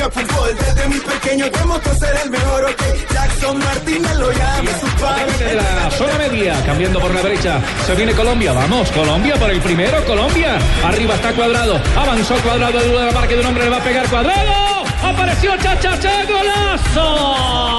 Jugar fútbol. Desde muy pequeño demostró ser el mejor, ok. Jackson Martínez lo llama su de padre. la zona media, cambiando por la derecha. Se viene Colombia, vamos, Colombia por el primero, Colombia. Arriba está cuadrado, avanzó cuadrado, de la marca de un hombre le va a pegar cuadrado. Apareció Chachacha, golazo.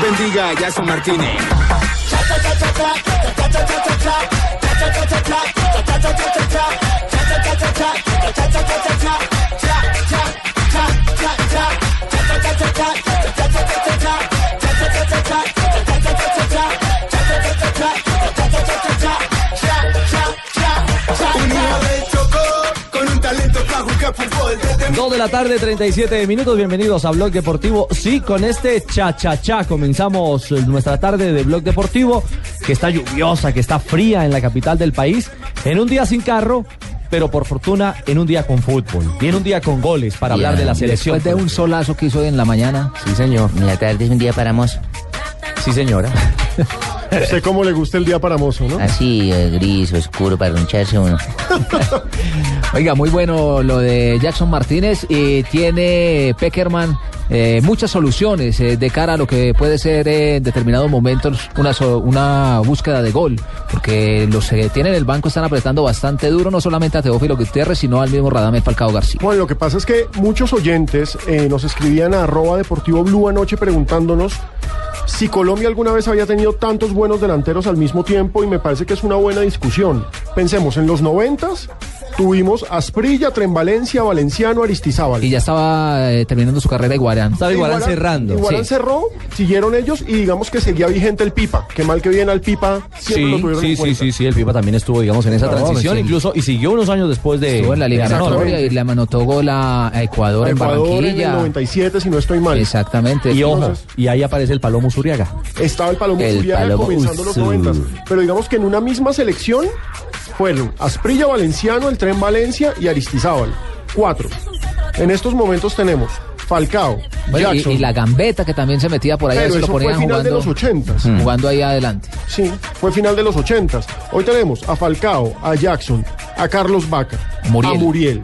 Bendiga a Jackson Martínez. 2 de la tarde, 37 minutos. Bienvenidos a Blog Deportivo. Sí, con este cha-cha-cha comenzamos nuestra tarde de Blog Deportivo, que está lluviosa, que está fría en la capital del país, en un día sin carro, pero por fortuna en un día con fútbol y en un día con goles para hablar de la selección. Después de un solazo que hizo hoy en la mañana. Sí, señor. En la tarde es un día para mozo. Sí, señora. Sé cómo le gusta el día para mozo, ¿no? Así, eh, gris, oscuro, para roncharse uno. Oiga, muy bueno lo de Jackson Martínez. Y tiene Peckerman eh, muchas soluciones eh, de cara a lo que puede ser en determinados momentos una, una búsqueda de gol. Porque los que tienen el banco están apretando bastante duro, no solamente a Teófilo Gutiérrez, sino al mismo Radamel Falcao García. Bueno, lo que pasa es que muchos oyentes eh, nos escribían a arroba deportivo blue anoche preguntándonos si Colombia alguna vez había tenido tantos buenos delanteros al mismo tiempo y me parece que es una buena discusión. Pensemos, en los noventas tuvimos Asprilla, Trenvalencia, Valenciano, Aristizábal. Y ya estaba eh, terminando su carrera Iguarán. Estaba Iguarán cerrando. Iguarán Sí. cerró, siguieron ellos y digamos que seguía vigente el Pipa. Qué mal que viene al Pipa, siempre lo Sí, tuvieron sí, en sí, sí, sí, el Pipa también estuvo, digamos, en esa Claro, transición, sí. incluso, y siguió unos años después de... Estuvo en la Exactamente. y le anotó gol a a Ecuador, en Ecuador en el Barranquilla. 97, si no estoy mal. Exactamente. Y ojo, y ahí aparece el Palomo Zuriaga. Estaba el Palomo El Zuriaga Palomo comenzando los Uzú. 90. Pero digamos que en una misma selección fueron Asprilla Valenciano, el Tren Valencia y Aristizábal. Cuatro. En estos momentos tenemos Falcao, Bueno, y, Jackson. y la gambeta que también se metía por ahí, pero eso lo fue ponían final de jugando, los 80. Mm. jugando ahí adelante. Sí, fue final de los 80. Hoy tenemos a Falcao, a Jackson, a Carlos Vaca, Muriel. a Muriel.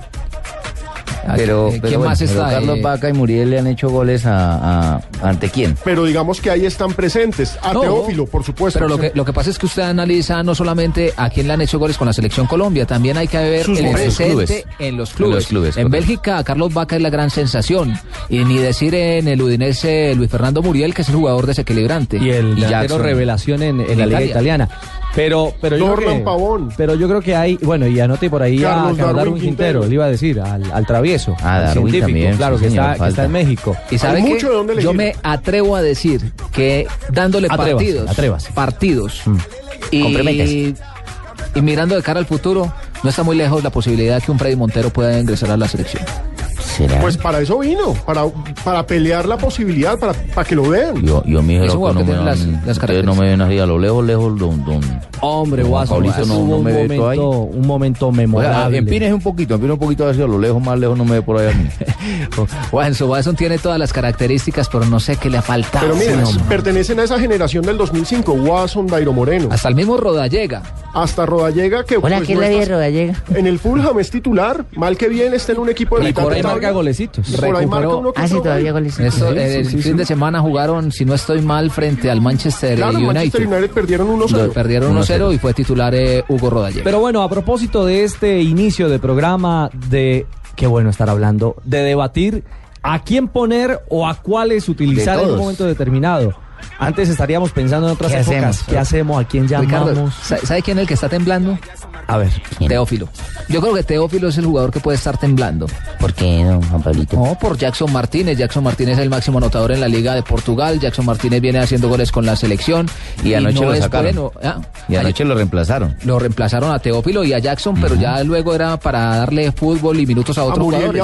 Pero, Eh, pero ¿Quién bueno, más pero está? Carlos Eh, Vaca y Muriel le han hecho goles a, a- ante quién. Pero digamos que ahí están presentes. A No, Teófilo, por supuesto. Pero lo que, lo que pasa es que usted analiza no solamente a quién le han hecho goles con la selección Colombia, también hay que ver Sus el presente Clubes. en los clubes. En los clubes, En. Bélgica, Carlos Vaca es la gran sensación. Y ni decir en el Udinese Luis Fernando Muriel, que es el jugador desequilibrante. Y el Jackson. revelación en, en la Liga Italia. Italiana. Pero, pero yo creo que, Pavón. Pero yo creo que hay, bueno, y anote por ahí Carlos a Carlos Darwin Darwin Quintero, Quintero. le iba a decir, al, al travieso, Ah, al Darwin científico, también, claro, sí, que, señor, está, que falta. está en México. Y sabe que mucho de dónde yo me atrevo a decir que dándole partidos, partidos Mm. y, Comprométase. y mirando de cara al futuro, no está muy lejos la posibilidad que un Freddy Montero pueda ingresar a la selección. ¿Será? Pues para eso vino, para, para pelear la posibilidad, para, para que lo vean. yo, yo mi hijo no me dan- las- las ustedes no me ven así a lo lejos, lejos, don, don. Hombre, Guaso, no- no un, me todo ahí. momento, un momento memorable. empínese un poquito, empínese un poquito a ver si a lo lejos, más lejos no me ve por ahí a mí. Watson, Watson tiene todas las características, pero no sé qué le ha faltado. Pero miren, no. pertenecen a esa generación del 2005, Watson, Dairo Moreno, Hasta el mismo Rodallega. hasta Rodallega que Hola, pues, ¿qué es no vida Rodallega? en el Fulham es titular, mal que bien está en un equipo de ahí marca golecitos. Ahí Recuperó- marca uno que Ah, sí, todavía gol. goles. Esto, Sí, el sí, fin sí. de semana jugaron, si no estoy mal, frente al Manchester Claro, United. Manchester United perdieron 1-0. Lo Perdieron 1-0 y fue titular eh, Hugo Rodallega. Pero bueno, a propósito de este inicio de programa, de qué bueno estar hablando, de debatir a quién poner o a cuáles utilizar en un momento determinado. Antes estaríamos pensando en otras ¿Qué épocas. hacemos? ¿Qué hacemos? ¿A quién Ricardo, llamamos? ¿sa- ¿sabe quién es el que está temblando? A ver. ¿Quién? Teófilo. Yo creo que Teófilo es el jugador que puede estar temblando. ¿Por qué no, Juan Pablito? No, por Jackson Martínez. Jackson Martínez es el máximo anotador en la Liga de Portugal. Jackson Martínez viene haciendo goles con la selección. Y anoche no lo sacaron. bueno. Ah, Y anoche lo reemplazaron. Lo reemplazaron a Teófilo y a Jackson, pero ya luego era para darle fútbol y minutos a otros jugadores.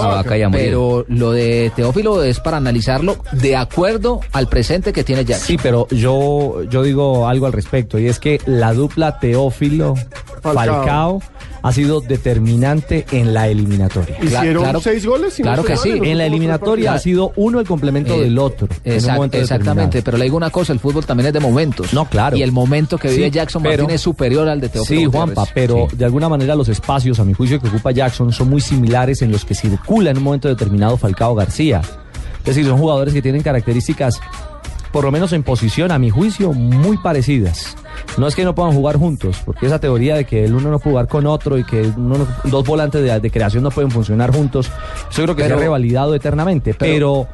Pero lo de Teófilo es para analizarlo de acuerdo al presente que tiene Jackson. Sí, pero yo, yo digo algo al respecto y es que la dupla Teófilo Falcao. Falcao, ha sido determinante en la eliminatoria. Hicieron claro- seis goles. no claro que sí. En la eliminatoria ha sido uno el complemento Eh, del otro. exact- exactamente, pero le digo una cosa, el fútbol también es de momentos. No, claro. Y el momento que vive Sí, Jackson pero- Martínez es superior al de Teófilo. Sí, Gutiérrez. Juanpa, pero Sí. de alguna manera los espacios, a mi juicio, que ocupa Jackson son muy similares en los que circula en un momento determinado Falcao García. Es decir, son jugadores que tienen características, por lo menos en posición, a mi juicio, muy parecidas. No es que no puedan jugar juntos, porque esa teoría de que el uno no puede jugar con otro y que uno no- dos volantes de, de creación no pueden funcionar juntos, eso creo que se Pero- ha revalidado eternamente. Pero,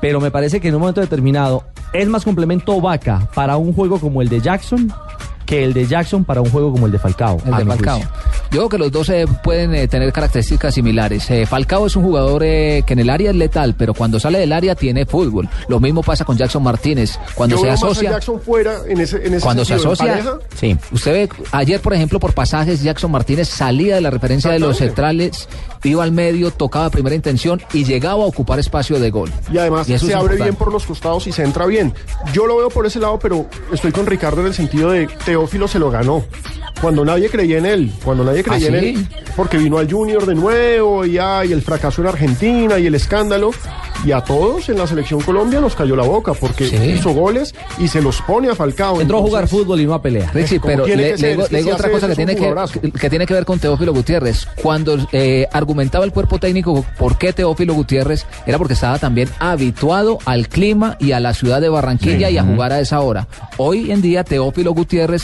pero me parece que en un momento determinado es más complemento Vaca para un juego como el de Jackson que el de Jackson para un juego como el de Falcao. El de mi Falcao. juicio. Yo creo que los dos eh, pueden eh, tener características similares. Eh, Falcao es un jugador eh, que en el área es letal, pero cuando sale del área tiene fútbol. Lo mismo pasa con Jackson Martínez. Cuando Yo se veo más a asocia, Jackson fuera en ese, en ese cuando se sentido, asocia, pareja, sí. Usted ve ayer, por ejemplo, por pasajes, Jackson Martínez salía de la referencia de los centrales, iba al medio, tocaba primera intención y llegaba a ocupar espacio de gol. Y además eso se abre importante. bien por los costados y se entra bien. Yo lo veo por ese lado, pero estoy con Ricardo en el sentido de Teófilo se lo ganó. Cuando nadie creía en él, cuando nadie creía ¿Ah, en sí? él, porque vino al Junior de nuevo y, ay, el fracaso en Argentina y el escándalo. Y a todos en la selección Colombia nos cayó la boca porque Sí. hizo goles y se los pone a Falcao. Entró a jugar fútbol y no a pelear. Richie, como pero le, ser, si otra cosa que tiene que, que tiene que ver con Teófilo Gutiérrez. Cuando eh, argumentaba el cuerpo técnico por qué Teófilo Gutiérrez era porque estaba también habituado al clima y a la ciudad de Barranquilla y a jugar a esa hora. Hoy en día Teófilo Gutiérrez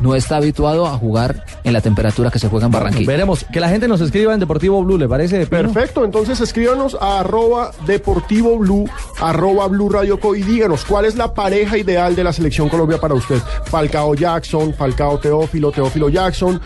no está habituado a jugar en la temperatura que se juega en Barranquilla. Veremos. Que la gente nos escriba en Deportivo Blue, ¿le parece? Pino? Perfecto, entonces escríbanos a arroba deportivo blue, arroba blue radio co y díganos cuál es la pareja ideal de la selección Colombia para usted. Falcao Jackson, Falcao Teófilo, Teófilo Jackson,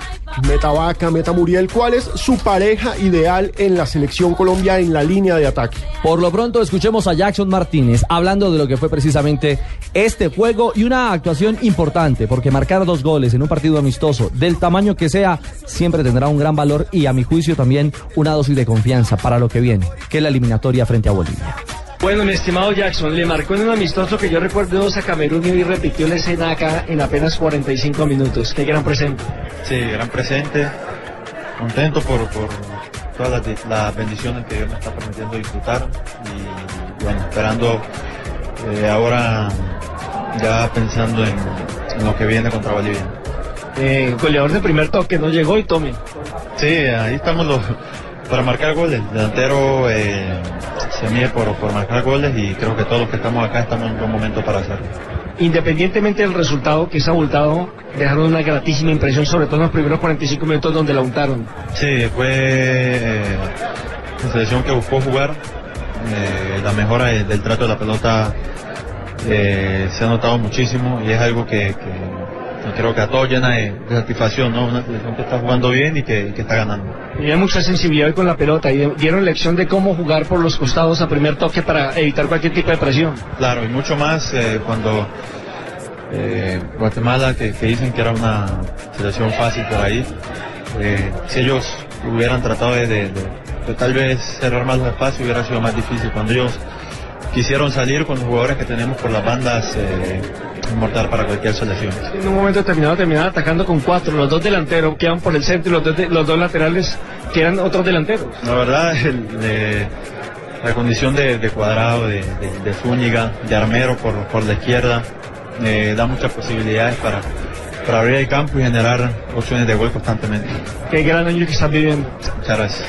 Meta Vaca, Meta Muriel. ¿Cuál es su pareja ideal en la selección Colombia en la línea de ataque? Por lo pronto escuchemos a Jackson Martínez hablando de lo que fue precisamente este juego y una actuación importante, porque marcar dos goles en un partido amistoso, del tamaño que sea, siempre tendrá un gran valor y a mi juicio también una dosis de confianza para lo que viene, que es la eliminatoria frente a Bolivia. Bueno, mi estimado Jackson, le marcó en un amistoso que yo recuerdo a Camerún y repitió la escena acá en apenas 45 minutos. Qué gran presente. Sí, gran presente, contento por, por todas las, las bendiciones que Dios me está permitiendo disfrutar y bueno, esperando eh, ahora ya pensando en, en lo que viene contra Bolivia. Eh, goleador de primer toque, no llegó y tome. Sí, ahí estamos los, para marcar goles. El delantero eh, se mide por, por marcar goles y creo que todos los que estamos acá estamos en un buen momento para hacerlo. Independientemente del resultado que es abultado, dejaron una gratísima impresión, sobre todo en los primeros 45 minutos donde la untaron. Sí, fue eh, una selección que buscó jugar. eh, la mejora de- del trato de la pelota eh, se ha notado muchísimo y es algo que, que creo que a todos llena de, de satisfacción, ¿no? Una selección que está jugando bien y que, que está ganando. Y hay mucha sensibilidad con la pelota y dieron lección de cómo jugar por los costados a primer toque para evitar cualquier tipo de presión. Claro, y mucho más eh, cuando eh, Guatemala, que, que dicen que era una selección fácil por ahí, eh, si ellos hubieran tratado de, de- de- de tal vez cerrar más los espacios hubiera sido más difícil. Cuando ellos quisieron salir con los jugadores que tenemos por las bandas, eh, mortal para cualquier selección. En un momento determinado terminaron atacando con cuatro, los dos delanteros quedan por el centro y los dos, de- los dos laterales que eran otros delanteros. La verdad, el- de- la condición de, de cuadrado, de, de- de Zúñiga, de Armero por, por la izquierda, eh, da muchas posibilidades para, para abrir el campo y generar opciones de gol constantemente. Qué gran año que están viviendo. Muchas gracias.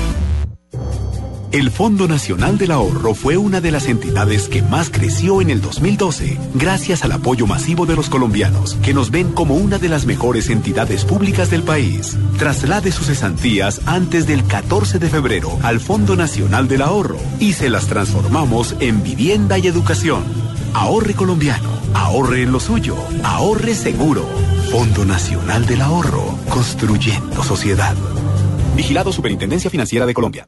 El Fondo Nacional del Ahorro fue una de las entidades que más creció en el 2012, gracias al apoyo masivo de los colombianos, que nos ven como una de las mejores entidades públicas del país. Traslade sus cesantías antes del 14 de febrero al Fondo Nacional del Ahorro y se las transformamos en vivienda y educación. Ahorre colombiano, ahorre en lo suyo, ahorre seguro. Fondo Nacional del Ahorro, construyendo sociedad. Vigilado Superintendencia Financiera de Colombia.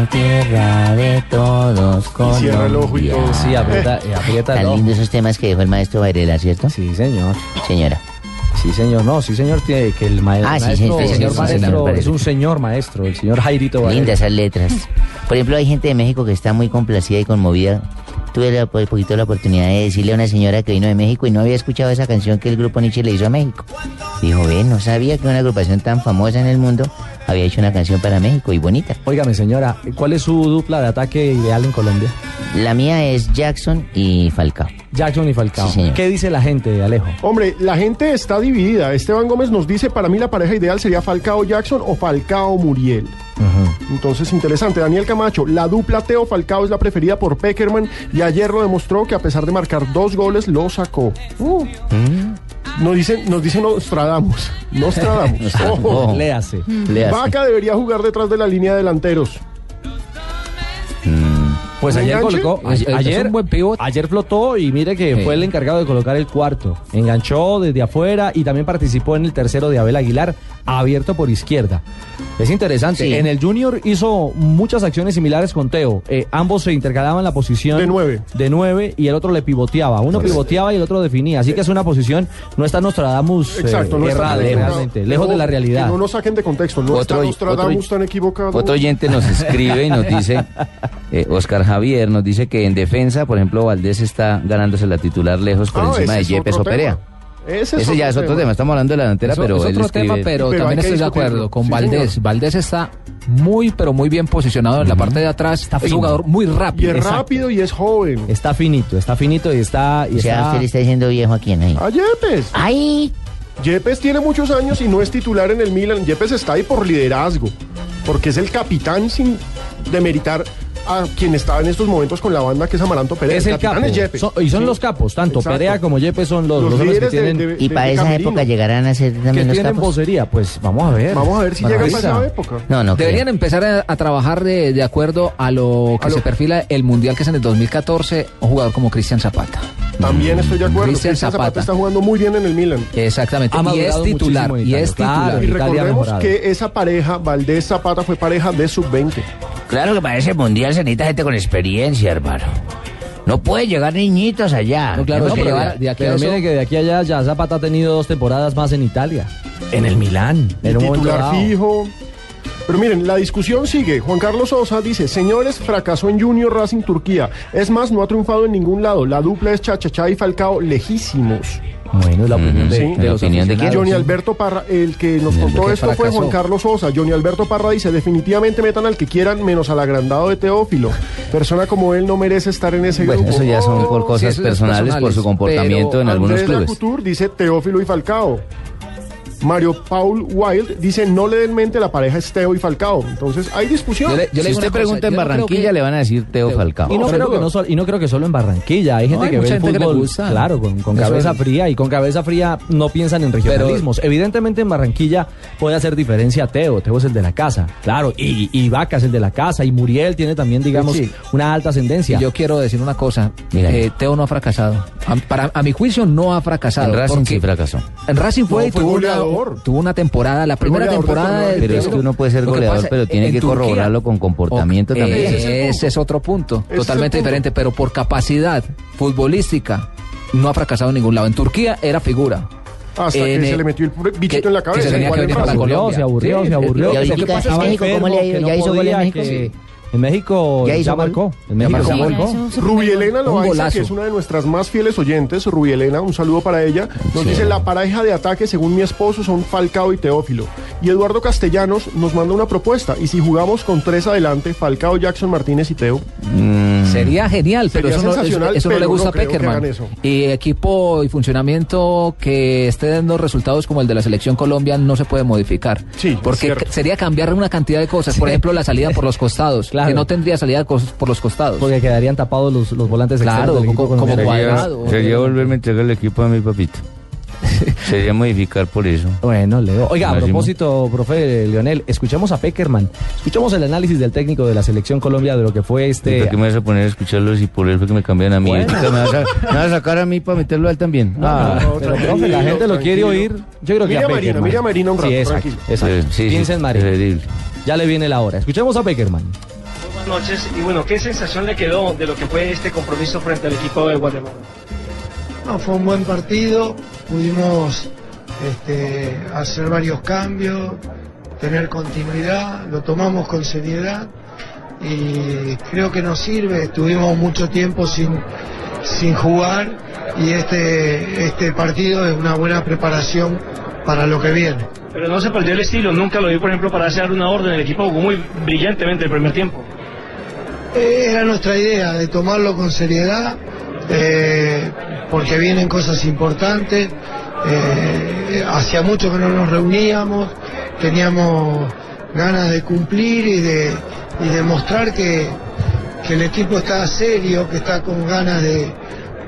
Mi tierra de todos cierra el ojo y todo. Sí, aprieta- eh, aprieta el Tan lindos esos temas que dejó el maestro Varela, ¿cierto? Sí, señor. Señora. Sí, señor. No, sí, señor, tiene que el maestro, Ah, sí, maestro, sí, sí, el sí, señor sí, maestro señor Varela. es un señor maestro, el señor Jairito Varela. Lindas esas letras. Por ejemplo, hay gente de México que está muy complacida y conmovida. Tuve la, un poquito la oportunidad de decirle a una señora que vino de México y no había escuchado esa canción que el grupo Nietzsche le hizo a México. Dijo, ve, no sabía que una agrupación tan famosa en el mundo había hecho una canción para México y bonita. Óigame, señora, ¿cuál es su dupla de ataque ideal en Colombia? La mía es Jackson y Falcao. Jackson y Falcao. Sí. ¿Qué dice la gente, Alejo? Hombre, la gente está dividida. Esteban Gómez nos dice, para mí la pareja ideal sería Falcao Jackson o Falcao Muriel. Entonces, interesante. Daniel Camacho, la dupla Teo Falcao es la preferida por Peckerman y ayer lo demostró que a pesar de marcar dos goles, lo sacó. Uh. Nos dice, nos dice Nostradamus. Nostradamus. Nostradamus. Ojo. Léase. Léase. Vaca debería jugar detrás de la línea de delanteros. Pues ¿Un ayer enganche? colocó, es ayer, un buen ayer flotó y mire que Sí. fue el encargado de colocar el cuarto. Enganchó desde afuera y también participó en el tercero de Abel Aguilar, abierto por izquierda. Es interesante. Sí. En el Junior hizo muchas acciones similares con Teo. Eh, ambos se intercalaban la posición De nueve. de nueve y el otro le pivoteaba. Uno pivoteaba y el otro definía. Así que es una posición, no está Nostradamus eh, Exacto, no está errada, equivocado. realmente, lejos No, de la realidad. Que no nos saquen de contexto. No Otro- está Nostradamus otro- tan equivocado. Otro oyente nos escribe y nos dice, eh, Oscar Javier nos dice que en defensa, por ejemplo, Valdés está ganándose la titular lejos por Ah, encima de es Yepes Operea. tema. Ese, es Ese ya es otro tema. tema, estamos hablando de la delantera, Eso pero es él otro escribe- tema, pero, también estoy de acuerdo con Sí, Valdés. señor. Valdés está muy, pero muy bien posicionado en la parte de atrás. es un jugador muy Y rápido. es Exacto. rápido y es joven. Está finito, está finito y está... Y O sea, está- usted le está diciendo viejo a quién ahí. A Yepes. ¡Ay! Yepes tiene muchos años y no es titular en el Milan. Yepes está ahí por liderazgo, porque es el capitán sin demeritar a quien está en estos momentos con la banda, que es Amaranto Perea. Es el capitán capo. es Yepes. Son- y son Sí. los capos, tanto Exacto. Perea como Yepes son los, Los que de- tienen, de- Y para de esa camerino. época llegarán a ser también los tienen capos. vocería. Pues vamos a ver. Vamos a ver si llega para Margarita. esa época. No, no. Deberían empezar a, a trabajar de, de acuerdo a lo que A lo- se perfila el Mundial que es en el 2014, un jugador como Cristian Zapata. También estoy de acuerdo. Cristian Zapata. Zapata. está jugando muy bien en el Milan. Exactamente. Ha y es titular. Y es claro. titular. Y recordemos que esa pareja, Valdés Zapata, fue pareja de sub-20. Claro que para ese mundial se necesita gente con experiencia, hermano. No puede llegar niñitos allá. No, claro, No, que pero llevar de aquí pero eso- mire que de aquí a allá ya Zapata ha tenido dos temporadas más en Italia. En el Milán. Y En un momento titular fijo. Pero miren, la discusión sigue. Juan Carlos Sosa dice, señores, fracasó en Junior Racing Turquía. Es más, no ha triunfado en ningún lado. La dupla es Chachachá y Falcao lejísimos. Bueno, es la opinión de, Sí. de ¿La los opinión de quién? aficionados, Johnny. Alberto Parra, el que nos El contó esto fue. Juan Carlos Sosa. Johnny Alberto Parra dice, definitivamente metan al que quieran menos al agrandado de Teófilo. Persona como él no merece estar en ese Bueno, grupo. eso ya son por cosas personales, por su comportamiento en algunos Andrés clubes. Lacouture dice Teófilo y Falcao. Mario Paul Wild dice no le den mente la pareja es Teo y Falcao. Entonces hay discusión. Yo le- yo Si usted cosa, pregunta en no Barranquilla, que- le van a decir Teo Teo. Falcao. Y no, creo que no, sol- y no creo que solo en Barranquilla. Hay gente No, hay que ve el gente que le fútbol, gusta. claro, con, cabeza es. fría. Y con cabeza fría no piensan en regionalismos. Evidentemente en Barranquilla puede hacer diferencia Teo. Teo es el de la casa. Claro, y, y Vaca es el de la casa. Y Muriel tiene también, digamos, Sí. una alta ascendencia. Y yo quiero decir una cosa. Dígame. Eh, Teo no ha fracasado. A, para, a mi juicio no ha fracasado. En Racing sí fracasó. En Racing fue No, y tuvo una, goleador. tuvo una temporada, la primera goleador temporada del Pero es que uno puede ser goleador, pasa, pero tiene en que Turquía- corroborarlo con comportamiento también. Ese es Ese otro punto, Ese totalmente punto. diferente, pero por capacidad futbolística no ha fracasado en ningún lado. En Turquía era figura. Hasta En, que se le metió el bichito que- en la que cabeza. se tenía igual que en venir se para Brasil. aburrió, se aburrió, Sí, se aburrió. y México, ¿cómo le ha ido? ¿Ya hizo no gol en México? En México ¿Ya ya, marcó. En Ya México marcó. marcó. Rubielena Un Loaiza, que es una de nuestras más fieles oyentes, Rubielena, un saludo para ella, nos Sí. dice la pareja de ataque según mi esposo son Falcao y Teófilo. Y Eduardo Castellanos nos manda una propuesta, y si jugamos con tres adelante, Falcao, Jackson Martínez y Teo, Mm, Sería genial, pero Sería eso no, eso- no le gusta no a Peckerman. Y equipo y funcionamiento que esté dando resultados como el de la selección Colombia no se puede modificar. Sí, porque sería cambiar una cantidad de cosas. Por ejemplo, la salida por los costados, Claro. que no tendría salida por los costados. Porque quedarían tapados los, los volantes Claro, del equipo como- cuadrado. Sería volverme a entregar el equipo a mi papito. Sería modificar por eso. Bueno, Leo. Oiga, a propósito, profe Leonel, escuchemos a Peckerman. Escuchemos el análisis del técnico de la selección Colombia de lo que fue ¿Y este. ¿Por qué me vas a poner a escucharlo si por él fue que me cambian a mí? Bueno. ¿Me, vas a, me vas a sacar a mí para meterlo a él también? Ah, no, pero tranquilo, profe, la gente lo quiere oír. Yo creo que Mire a a Marina, Peckerman. mire a Marina un rato, Sí, exacto. exacto. Sí, sí, Piensa en Marina. preferible. Ya le viene la hora. Escuchemos a Peckerman. Noches. Y bueno, ¿qué sensación le quedó de lo que fue este compromiso frente al equipo de Guatemala? No, fue un buen partido, pudimos este, hacer varios cambios, tener continuidad, lo tomamos con seriedad y creo que nos sirve, estuvimos mucho tiempo sin, sin jugar y este, este partido es una buena preparación para lo que viene. Pero no se perdió el estilo. Nunca lo vi, por ejemplo, para hacer una orden. El equipo jugó muy brillantemente el primer tiempo. Era nuestra idea de tomarlo con seriedad, eh, porque vienen cosas importantes. eh, hacía mucho que no nos reuníamos, teníamos ganas de cumplir y de, y de mostrar que, que el equipo está serio, que está con ganas de,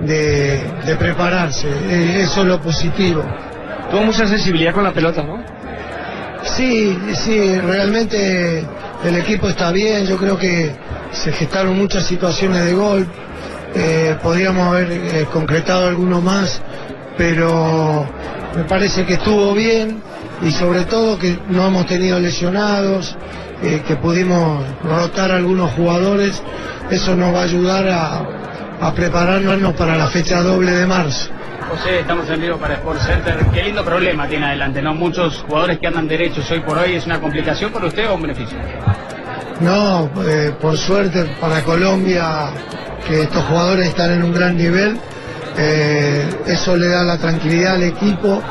de, de prepararse. Eh, eso es lo positivo. Tuvo mucha sensibilidad con la pelota, ¿no? Sí, sí, realmente el equipo está bien, yo creo que se gestaron muchas situaciones de gol, eh, podríamos haber eh, concretado alguno más, pero me parece que estuvo bien y sobre todo que no hemos tenido lesionados, eh, que pudimos rotar a algunos jugadores, eso nos va a ayudar a, a prepararnos para la fecha doble de marzo. José, estamos en vivo para Sport Center. Qué lindo problema tiene adelante, ¿no? Muchos jugadores que andan derechos hoy por hoy. ¿Es una complicación para usted o un beneficio? No, eh, por suerte para Colombia que estos jugadores están en un gran nivel, eh, eso le da la tranquilidad al equipo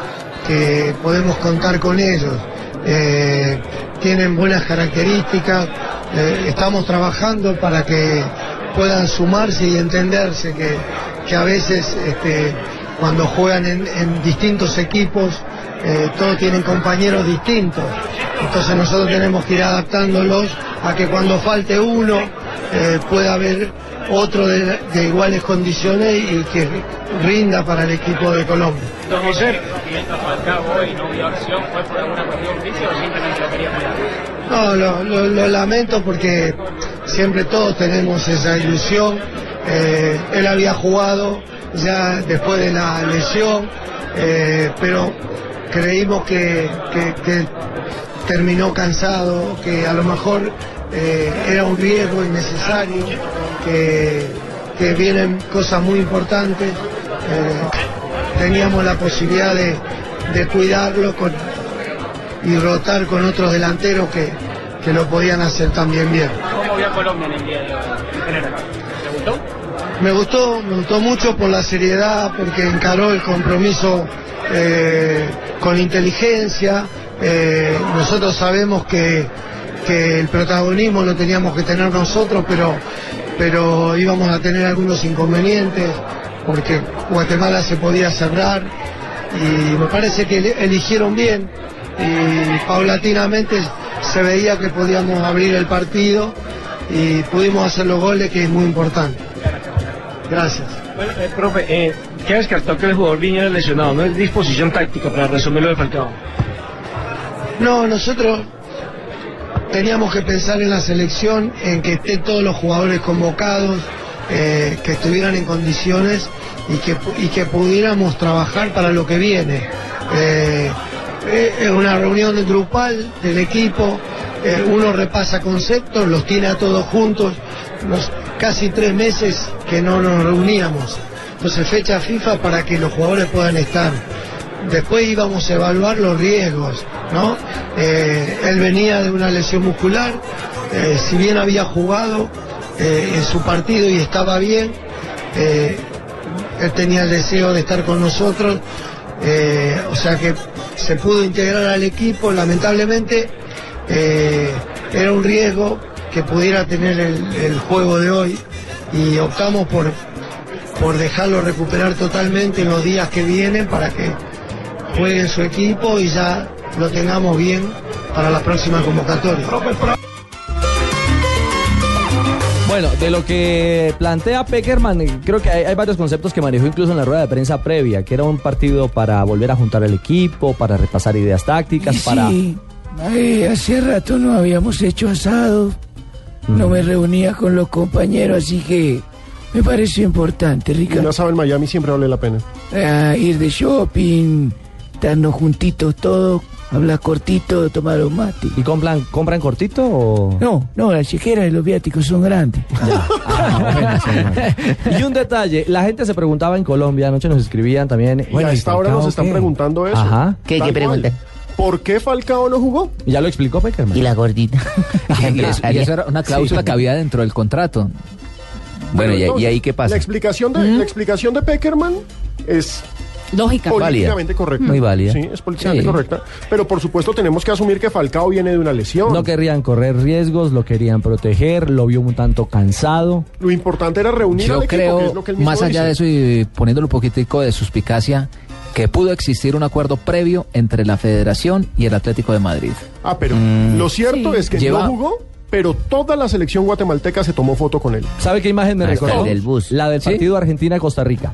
que podemos contar con ellos. Eh, tienen buenas características, estamos trabajando para que puedan sumarse y entenderse que, que a veces este, cuando juegan en, en distintos equipos eh, todos tienen compañeros distintos. Entonces nosotros tenemos que ir adaptándolos a que cuando falte uno eh, pueda haber otro de, de iguales condiciones y que rinda para el equipo de Colombia. Don José. No vio acción, ¿fue por alguna cuestión física o simplemente lo quería mirar? No, lo, lo- lo lamento porque siempre todos tenemos esa ilusión. Eh, él había jugado ya después de la lesión, eh, pero creímos que, que- terminó cansado, que a lo mejor eh, era un riesgo innecesario, que, que vienen cosas muy importantes. Eh, teníamos la posibilidad de, de cuidarlo con, y rotar con otros delanteros que, que lo podían hacer también bien. ¿Cómo vio a Colombia en el día de hoy, en general? ¿Le gustó? Me gustó, me gustó mucho por la seriedad, porque encaró el compromiso eh, con inteligencia. Eh, nosotros sabemos que, que el protagonismo lo teníamos que tener nosotros, pero, pero íbamos a tener algunos inconvenientes, porque Guatemala se podía cerrar y me parece que eli- eligieron bien y paulatinamente se veía que podíamos abrir el partido y pudimos hacer los goles, que es muy importante. Gracias. Bueno, eh, profe, eh, ¿qué descartó que el jugador viniera lesionado? ¿No es disposición táctica para resumir lo de Falcao? No, nosotros teníamos que pensar en la selección, en que estén todos los jugadores convocados, eh, que estuvieran en condiciones y que, y que pudiéramos trabajar para lo que viene. Eh, eh, es una reunión grupal del equipo, eh, uno repasa conceptos, los tiene a todos juntos, nos- casi tres meses que no nos reuníamos. Entonces fecha FIFA para que los jugadores puedan estar. Después íbamos a evaluar los riesgos, ¿no? Eh, él venía de una lesión muscular, eh, si bien había jugado en su partido y estaba bien, él tenía el deseo de estar con nosotros, o sea que se pudo integrar al equipo, lamentablemente eh, era un riesgo que pudiera tener el, el juego de hoy y optamos por, por dejarlo recuperar totalmente en los días que vienen para que juegue en su equipo y ya lo tengamos bien para la próxima convocatoria. Bueno, de lo que plantea Peckerman, creo que hay, hay varios conceptos que manejó incluso en la rueda de prensa previa, que era un partido para volver a juntar el equipo, para repasar ideas tácticas, para... Ay, hace rato no habíamos hecho asado, no me reunía con los compañeros, así que me pareció importante, Un Ricardo. asado en Miami siempre vale la pena. Ah, ir de shopping, estarnos juntitos todos, hablar cortito, tomar un mate. ¿Y compran, compran cortito o...? No, no, las chequeras y los viáticos son grandes. Y un detalle, la gente se preguntaba en Colombia, anoche nos escribían también... y a esta hora nos están preguntando eso. Ajá. Tal cual. ¿Por qué Falcao no jugó? Ya lo explicó Peckerman. Y la gordita. Y eso, y eso era una cláusula que había dentro del contrato. Pero Bueno, ¿y, entonces, y ahí qué pasa? La explicación de, la explicación de Peckerman es Lógica. políticamente correcta. Muy válida. Sí, es políticamente Sí. correcta. Pero por supuesto tenemos que asumir que Falcao viene de una lesión. No querían correr riesgos, lo querían proteger, lo vio un tanto cansado. Lo importante era reunir Yo al equipo, que creo, es lo que él mismo más allá dice. de eso y poniéndole un poquitico de suspicacia, que pudo existir un acuerdo previo entre la Federación y el Atlético de Madrid. Ah, pero Mm. lo cierto Sí. es que Lleva- no jugó, pero toda la selección guatemalteca se tomó foto con él. ¿Sabe qué imagen me Hasta recordó? el del bus. La del ¿Sí? partido Argentina-Costa Rica.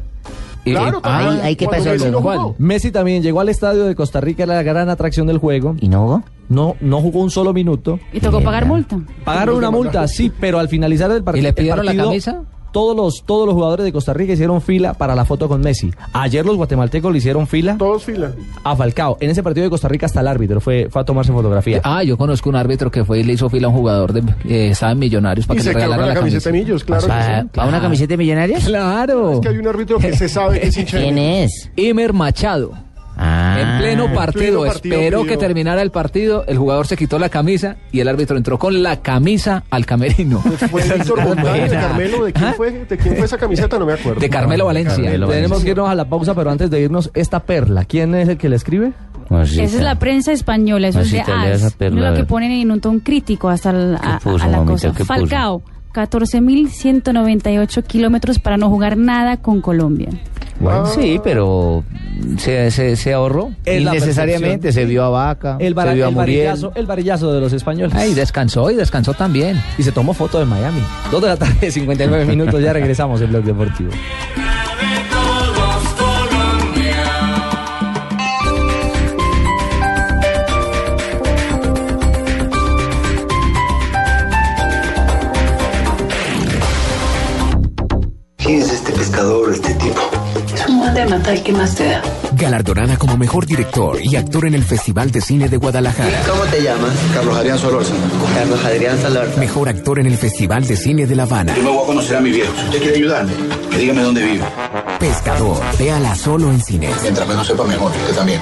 Claro, también. Ahí, ¿qué Cuando pasó, Messi no. Messi también llegó al estadio de Costa Rica, era la gran atracción del juego. ¿Y no jugó? No, no jugó un solo minuto. Y tocó pagar multa. Pagaron una multa, sí, pero al finalizar el partido. ¿Y le pidieron la camisa? Todos los, todos los jugadores de Costa Rica hicieron fila para la foto con Messi. Ayer los guatemaltecos le hicieron fila Todos fila. a Falcao. En ese partido de Costa Rica hasta el árbitro fue, fue a tomarse fotografía. Ah, yo conozco un árbitro que fue y le hizo fila a un jugador de eh, estaba en Millonarios para Y que se le la la camiseta de Millos, claro. que ¿Para, sí. para una camiseta de millonarios? Claro. Es que hay un árbitro que se sabe que es hincha ¿Quién es? Imer Machado. Ah. En pleno partido, pleno partido esperó pidió. que terminara el partido, el jugador se quitó la camisa y el árbitro entró con la camisa al camerino. Fue Víctor Montaño, de Carmelo, ¿de quién fue? ¿De quién fue esa camiseta? No me acuerdo. De Carmelo Valencia. Carmelo Tenemos que irnos a la pausa, pero antes de irnos, esta perla, ¿quién es el que le escribe? Rosita. Esa es la prensa española, eso es de AS. a lo que ponen en un tono crítico hasta el- a, puso, a la mamita? cosa. Falcao, 14.198 kilómetros para no jugar nada con Colombia. Bueno, sí, pero se, se, se ahorró. Es Innecesariamente se vio a Vaca, El, bara- se vio a el Muriel. varillazo, el varillazo de los españoles. Ay, descansó y descansó también. Y se tomó foto de Miami. Dos de la tarde, 59 minutos. Ya regresamos en Blog Deportivo. ¿Quién es este pescador, este matar, ¿qué más te da? Galardonada como mejor director y actor en el Festival de Cine de Guadalajara. ¿Cómo te llamas? Carlos Adrián Solórzano. Carlos Adrián Solórzano. Mejor actor en el Festival de Cine de La Habana. Yo me voy a conocer a mi viejo. Si usted quiere ayudarme, que dígame dónde vive. Pescador, véala solo en cines. Mientras menos sepa mejor, usted también.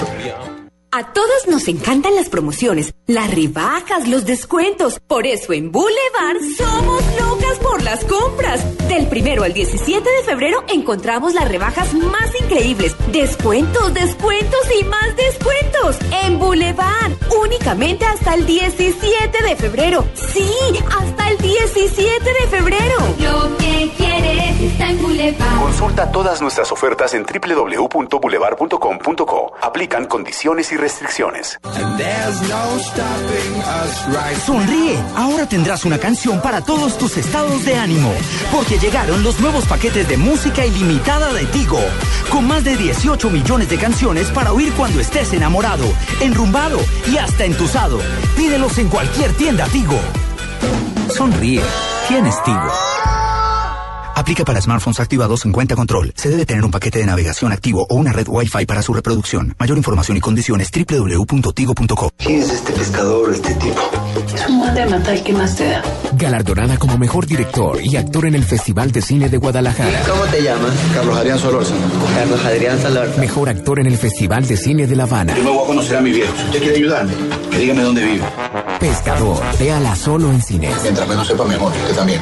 A todos nos encantan las promociones, las rebajas, los descuentos. Por eso en Boulevard somos locas por las compras. Del primero al 17 de febrero encontramos las rebajas más increíbles. Descuentos, descuentos y más descuentos. En Boulevard, únicamente hasta el 17 de febrero. Sí, hasta el 17 de febrero. Consulta todas nuestras ofertas en www.boulevard.com.co. Aplican condiciones y restricciones. Sonríe, ahora tendrás una canción para todos tus estados de ánimo, porque llegaron los nuevos paquetes de música ilimitada de Tigo, con más de 18 millones de canciones para oír cuando estés enamorado, enrumbado y hasta entusado. Pídelos en cualquier tienda Tigo. Sonríe, tienes Tigo. Aplica para smartphones activados en cuenta control. Se debe tener un paquete de navegación activo o una red Wi-Fi para su reproducción. Mayor información y condiciones www.tigo.co. ¿Quién es este pescador, este tipo? Es un de matar, ¿qué más te da? Galardonada como mejor director y actor en el Festival de Cine de Guadalajara. ¿Cómo te llamas? Carlos Adrián Solórzano. Carlos Adrián Solórzano. Mejor actor en el Festival de Cine de La Habana. Yo me voy a conocer a mi viejo. Si usted quiere ayudarme, que dígame dónde vive. Pescador, véala solo en cines. Mientras menos sepa mejor, usted también.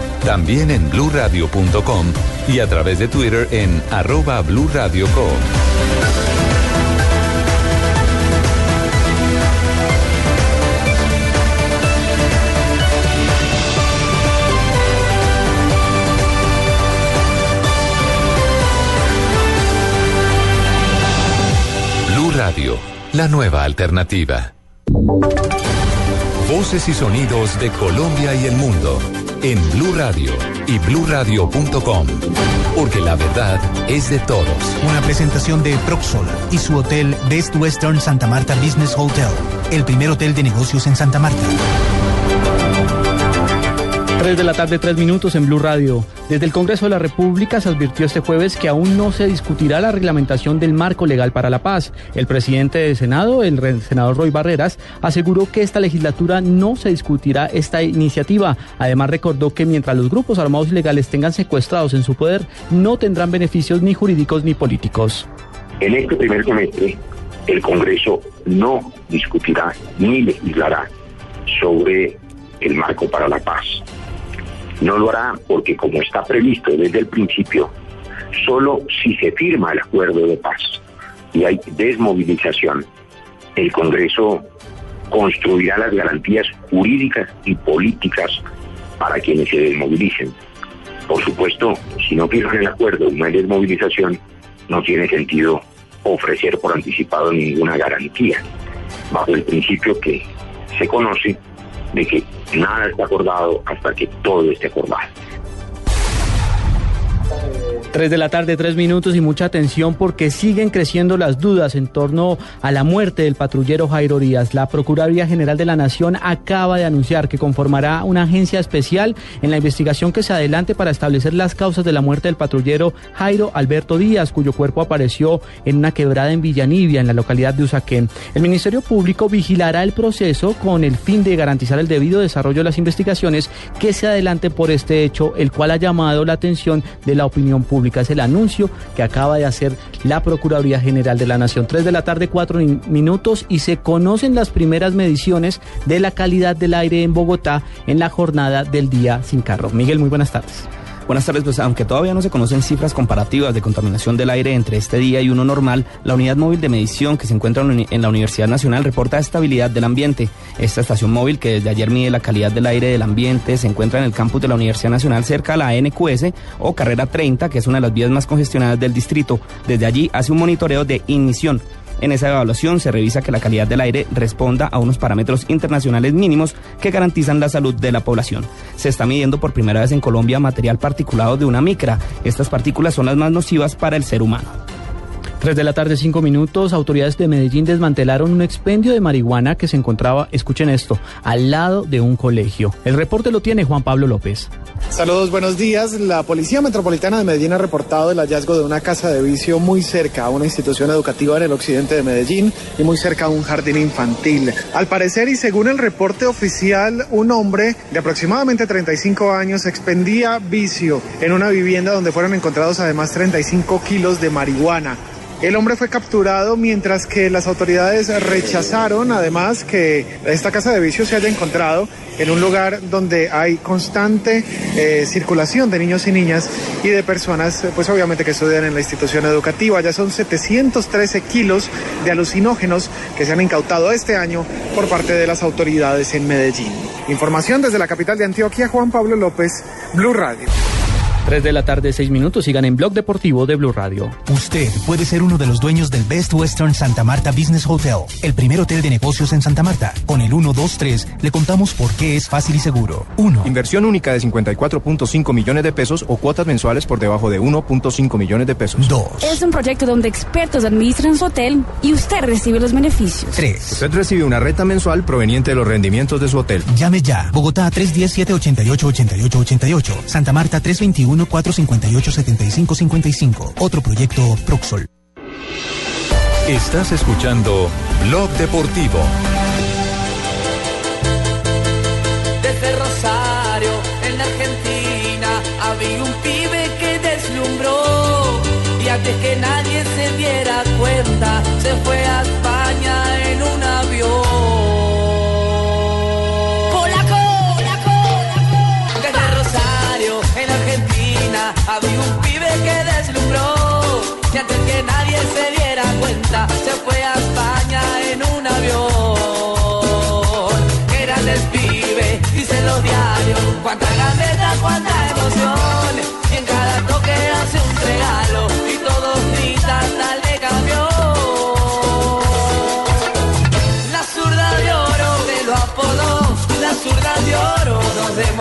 También en bluradio.com y a través de Twitter en arroba blurradioco. Blue Radio, la nueva alternativa. Voces y sonidos de Colombia y el mundo en Blue Radio y bluradio.com, porque la verdad es de todos. Una presentación de Proxol y su hotel Best Western Santa Marta Business Hotel, el primer hotel de negocios en Santa Marta. 3 de la tarde, 3 minutos en Blue Radio. Desde el Congreso de la República se advirtió este jueves que aún no se discutirá la reglamentación del marco legal para la paz. El presidente del Senado, el senador Roy Barreras, aseguró que esta legislatura no se discutirá esta iniciativa. Además recordó que mientras los grupos armados ilegales tengan secuestrados en su poder, no tendrán beneficios ni jurídicos ni políticos. En este primer semestre, el Congreso no discutirá ni legislará sobre el marco para la paz. No lo hará porque, como está previsto desde el principio, solo si se firma el acuerdo de paz y hay desmovilización, el Congreso construirá las garantías jurídicas y políticas para quienes se desmovilicen. Por supuesto, si no firman el acuerdo y no hay desmovilización, no tiene sentido ofrecer por anticipado ninguna garantía, bajo el principio que se conoce de que nada está acordado hasta que todo esté acordado. Tres de la tarde, tres minutos y mucha atención porque siguen creciendo las dudas en torno a la muerte del patrullero Jairo Díaz. La Procuraduría General de la Nación acaba de anunciar que conformará una agencia especial en la investigación que se adelante para establecer las causas de la muerte del patrullero Jairo Alberto Díaz, cuyo cuerpo apareció en una quebrada en Villanivia, en la localidad de Usaquén. El Ministerio Público vigilará el proceso con el fin de garantizar el debido desarrollo de las investigaciones que se adelante por este hecho, el cual ha llamado la atención de la opinión pública. Es el anuncio que acaba de hacer la Procuraduría General de la Nación. Tres de la tarde, cuatro minutos y se conocen las primeras mediciones de la calidad del aire en Bogotá en la jornada del día sin carro. Miguel, muy buenas tardes. Buenas tardes, pues aunque todavía no se conocen cifras comparativas de contaminación del aire entre este día y uno normal, la unidad móvil de medición que se encuentra en la Universidad Nacional reporta estabilidad del ambiente. Esta estación móvil que desde ayer mide la calidad del aire del ambiente se encuentra en el campus de la Universidad Nacional cerca a la NQS o carrera 30, que es una de las vías más congestionadas del distrito. Desde allí hace un monitoreo de ignición en esa evaluación se revisa que la calidad del aire responda a unos parámetros internacionales mínimos que garantizan la salud de la población. Se está midiendo por primera vez en Colombia material particulado de una micra. Estas partículas son las más nocivas para el ser humano. Tres de la tarde, cinco minutos, autoridades de Medellín desmantelaron un expendio de marihuana que se encontraba, escuchen esto, al lado de un colegio. El reporte lo tiene Juan Pablo López. Saludos, buenos días. La Policía Metropolitana de Medellín ha reportado el hallazgo de una casa de vicio muy cerca a una institución educativa en el occidente de Medellín y muy cerca a un jardín infantil. Al parecer y según el reporte oficial, un hombre de aproximadamente 35 años expendía vicio en una vivienda donde fueron encontrados además 35 kilos de marihuana. El hombre fue capturado mientras que las autoridades rechazaron además que esta casa de vicio se haya encontrado en un lugar donde hay constante eh, circulación de niños y niñas y de personas, pues obviamente que estudian en la institución educativa. Ya son 713 kilos de alucinógenos que se han incautado este año por parte de las autoridades en Medellín. Información desde la capital de Antioquia, Juan Pablo López, Blue Radio. 3 de la tarde, 6 minutos. Sigan en Blog Deportivo de Blue Radio. Usted puede ser uno de los dueños del Best Western Santa Marta Business Hotel, el primer hotel de negocios en Santa Marta. Con el 123 le contamos por qué es fácil y seguro. 1. Inversión única de 54.5 millones de pesos o cuotas mensuales por debajo de 1.5 millones de pesos. 2. Es un proyecto donde expertos administran su hotel y usted recibe los beneficios. 3. Usted recibe una renta mensual proveniente de los rendimientos de su hotel. Llame ya. Bogotá 317-788-8888. Santa Marta 321 458-7555. Otro proyecto Proxol. Estás escuchando Blog Deportivo. Desde Rosario, en la Argentina, había un pibe que deslumbró. Y antes que nadie se diera cuenta, se fue a había un pibe que deslumbró. Y antes que nadie se diera cuenta, se fue a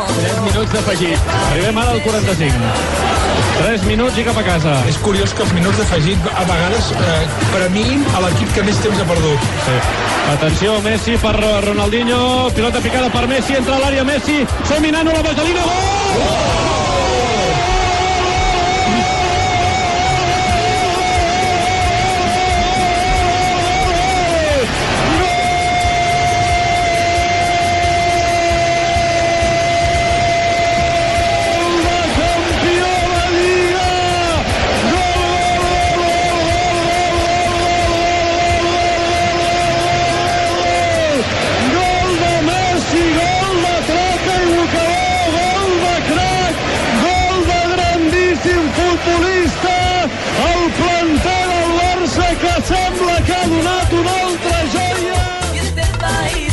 3 minuts d'afegit. Arribem ara al 45. 3 minuts i cap a casa. És curiós que els minuts d'afegit a vegades eh, premiïn a l'equip que més temps ha perdut. Sí. Atenció, Messi per Ronaldinho. Pilota picada per Messi, entra a l'àrea Messi. Seminano la vaselina. Gol! Gol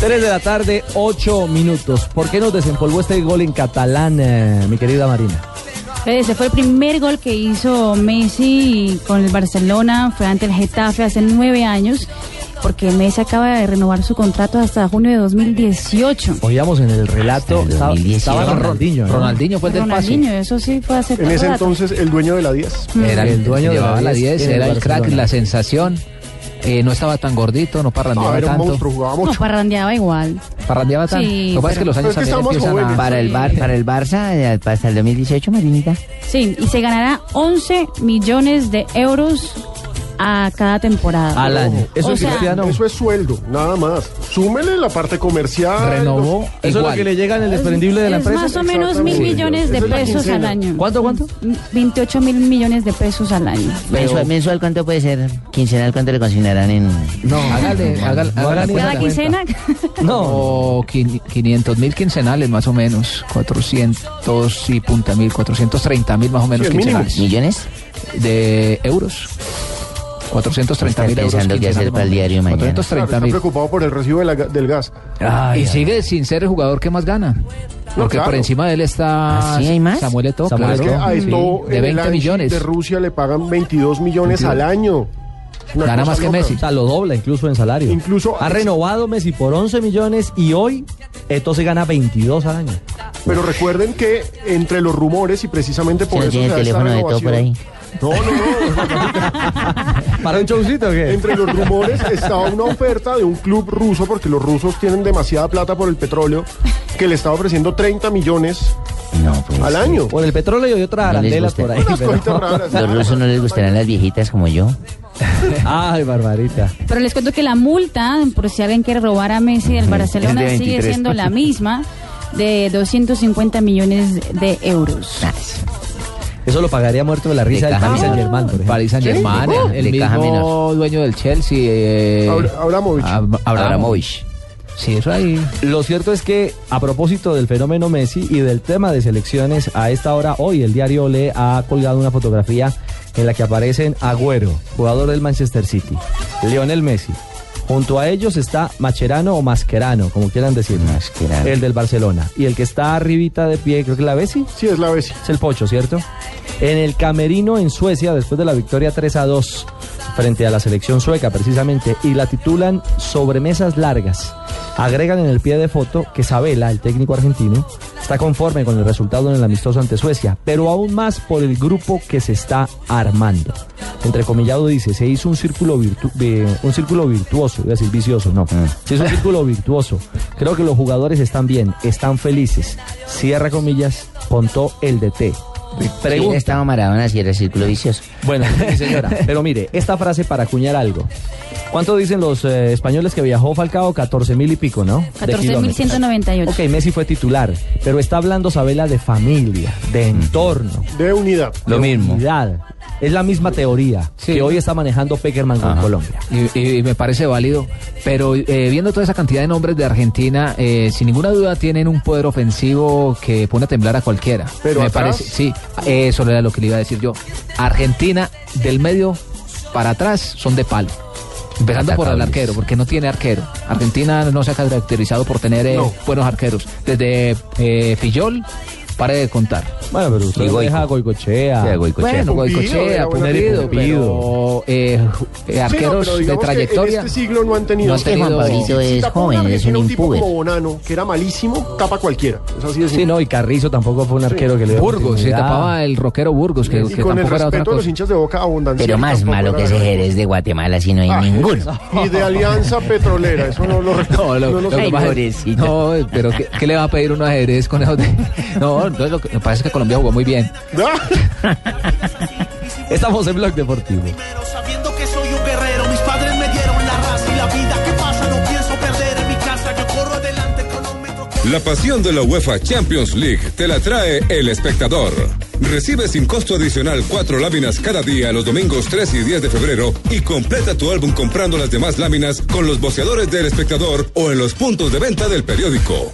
3 de la tarde, 8 minutos. ¿Por qué nos desempolvó este gol en catalán, eh, mi querida Marina? Ese fue el primer gol que hizo Messi con el Barcelona, fue ante el Getafe hace nueve años. porque Messi acaba de renovar su contrato hasta junio de 2018. Oíamos en el relato, el estaba, 2018. estaba Ronaldinho. ¿no? Ronaldinho fue el del pase. Ronaldinho, eso sí fue hace En ese rato. entonces, el dueño de la 10. Era el, dueño de llevaba la la 10 10, en era el crack, la sensación. Eh, no estaba tan gordito, no No, parrandeaba era un tanto. monstruo, jugaba No, mucho. parrandeaba igual. Parrandeaba tanto. Sí, Lo que pasa es que los años Pero es que también estamos empiezan a... jóvenes. Para el bar, Para el Barça, eh, hasta el 2018, Marinita. Sí, y se ganará 11 millones de euros a cada temporada. Al año. Eso O es sea, Cristiano. Eso es sueldo, nada más. Súmele la parte comercial. Renovó Eso es lo que le llega en el desprendible de la es empresa. más o menos mil millones de pesos al año. ¿Cuánto, cuánto? 28 mil millones de pesos al año. Mensual, mensual, ¿cuánto puede ser? Quincenal, ¿cuánto le consignarán en...? No, hágale, hágale, hágale cuenta. Cada quincena. No. O 500 mil quincenales más o menos, 400 y punta mil, 430 mil más o menos Sí, quincenales ¿Millones? de euros. 430 mil Está euros. pensando qué hacer para el diario mañana. 430 Está mil. preocupado por el recibo de la del gas. y sigue sin ser el jugador que más gana. Porque claro. por encima de él está ¿Ah, sí hay más? Samuel Eto'o, Samuel Es que claro, a sí, Eto'o de en el 20 Leipzig millones. De Rusia le pagan 22 millones 22. al año. Una Gana más que loca. Messi. O sea, lo dobla incluso en salario. Incluso- ha renovado Messi por 11 millones y hoy entonces gana 22 al año. Pero recuerden que entre los rumores y precisamente ¿Se por eso tiene se el da esta teléfono de todo por ahí? No, no, no. ¿Para un showcito o qué? Entre los rumores estaba una oferta de un club ruso, porque los rusos tienen demasiada plata por el petróleo, que le estaba ofreciendo 30 millones No, pues... al año. Por el petróleo y otras No arandelas por ahí. Pero- raras. Los rusos no les gustarán las viejitas como yo. Ay, Barbarita. Pero les cuento que la multa, por si alguien quiere robar a Messi del Barcelona, de sigue 23. siendo la misma, de 250 millones de euros. Eso lo pagaría muerto de la risa De caja Paris. Saint Germain, por ejemplo. Paris Saint Germain, el de caja mismo menor. dueño del Chelsea. eh, Abra- Abramovich. Ab- Abramovich. Sí, eso ahí. Lo cierto es que a propósito del fenómeno Messi y del tema de selecciones, a esta hora hoy el diario Le ha colgado una fotografía en la que aparecen Agüero, jugador del Manchester City, Lionel Messi. Junto a ellos está Macherano o Mascherano, como quieran decir, Mascherano. el del Barcelona. Y el que está arribita de pie, creo que es la Bessi, Sí, es la Bessi. es el Pocho, ¿cierto? En el camerino en Suecia, después de la victoria 3 a 2 frente a la selección sueca precisamente, y la titulan Sobremesas Largas. Agregan en el pie de foto que Sabela, el técnico argentino, está conforme con el resultado en el amistoso ante Suecia, pero aún más por el grupo que se está armando. Entrecomillado dice, se hizo un círculo, virtu- eh, un círculo virtuoso, iba a decir vicioso, no. Se hizo un círculo virtuoso. Creo que los jugadores están bien, están felices. Cierra comillas, contó el DT. Pregunta. estaba Maradona si era círculo vicioso. Bueno, mi señora, pero mire, esta frase para acuñar algo. ¿Cuánto dicen los eh, españoles que viajó Falcao? 14 mil y pico, ¿no? De kilómetros. 14.198. Ok, Messi fue titular, pero está hablando Sabela de familia, de entorno, De unidad. de unidad. Es la misma teoría que hoy está manejando Peckerman con. Colombia. Y, y me parece válido. Pero eh, viendo toda esa cantidad de nombres de Argentina, eh, sin ninguna duda tienen un poder ofensivo que pone a temblar a cualquiera. Pero me atrás- parece, sí, eso era lo que le iba a decir yo. Argentina del medio para atrás son de palo. Empezando por el arquero, porque no tiene arquero. Argentina no se ha caracterizado por tener eh, No. buenos arqueros. Desde eh, Fillol, pare de contar. Bueno, pero usted Y Goico. deja a Goicochea. Sí, a Goicochea. Bueno, Pumpido, Goicochea, arquero. pero eh, eh, Sí, no, arqueros pero de trayectoria. En este siglo no han tenido. No han Es que Juan tenido- Pablito es joven, es un un tipo como Bonano, que era malísimo, tapa cualquiera. Es así de Sí, no, y Carrizo tampoco fue un arquero que le dio Burgos, se tapaba el rockero Burgos, que, Y que con el tampoco era otra respeto de los cosa. hinchas de boca abundancia. Pero más tampoco malo que ese Jerez de Guatemala, si no hay Ah, ninguno. Y de Alianza Petrolera, eso no lo recuerdo. No, no no, pero ¿qué, le va a pedir uno a Jerez con esos de- Entonces lo que me parece que Colombia jugó muy bien. Estamos en Blog Deportivo. Sabiendo que soy un guerrero, mis padres me dieron la raza y la vida. ¿Qué pasa? No pienso perder en mi casa, yo corro adelante cronómetro. La pasión de la UEFA Champions League te la trae el espectador. Recibe sin costo adicional cuatro láminas cada día los domingos 3 y 10 de febrero y completa tu álbum comprando las demás láminas con los boceadores del espectador o en los puntos de venta del periódico.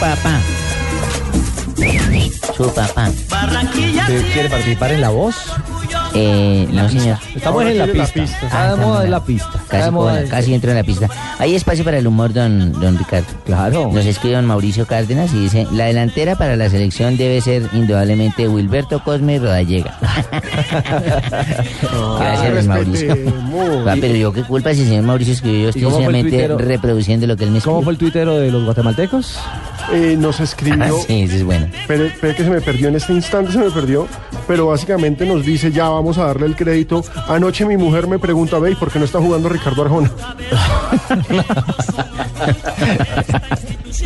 Papá. Su papá. ¿Usted quiere participar en la voz? Eh, no, señor. Estamos en la pista. Está de moda de la pista. Casi, puedo- entro en la pista. Hay espacio para el humor, don, don Ricardo. Claro. Nos escribe don Mauricio Cárdenas y dice, la delantera para la selección debe ser indudablemente Wilberto Cosme Rodallega. Gracias, don Mauricio. Ah, pero yo qué culpa si el señor Mauricio escribió, yo estoy cómo fue el solamente tuitero? reproduciendo lo que él me escribió. ¿Cómo fue el tuitero de los guatemaltecos? Eh, nos escribió. Ah, sí, eso es bueno. Pero, pero que se me perdió en este instante, se me perdió. Pero básicamente nos dice, ya vamos a darle el crédito. Anoche mi mujer me pregunta, ve, ¿y por qué no está jugando Ricardo Arjona?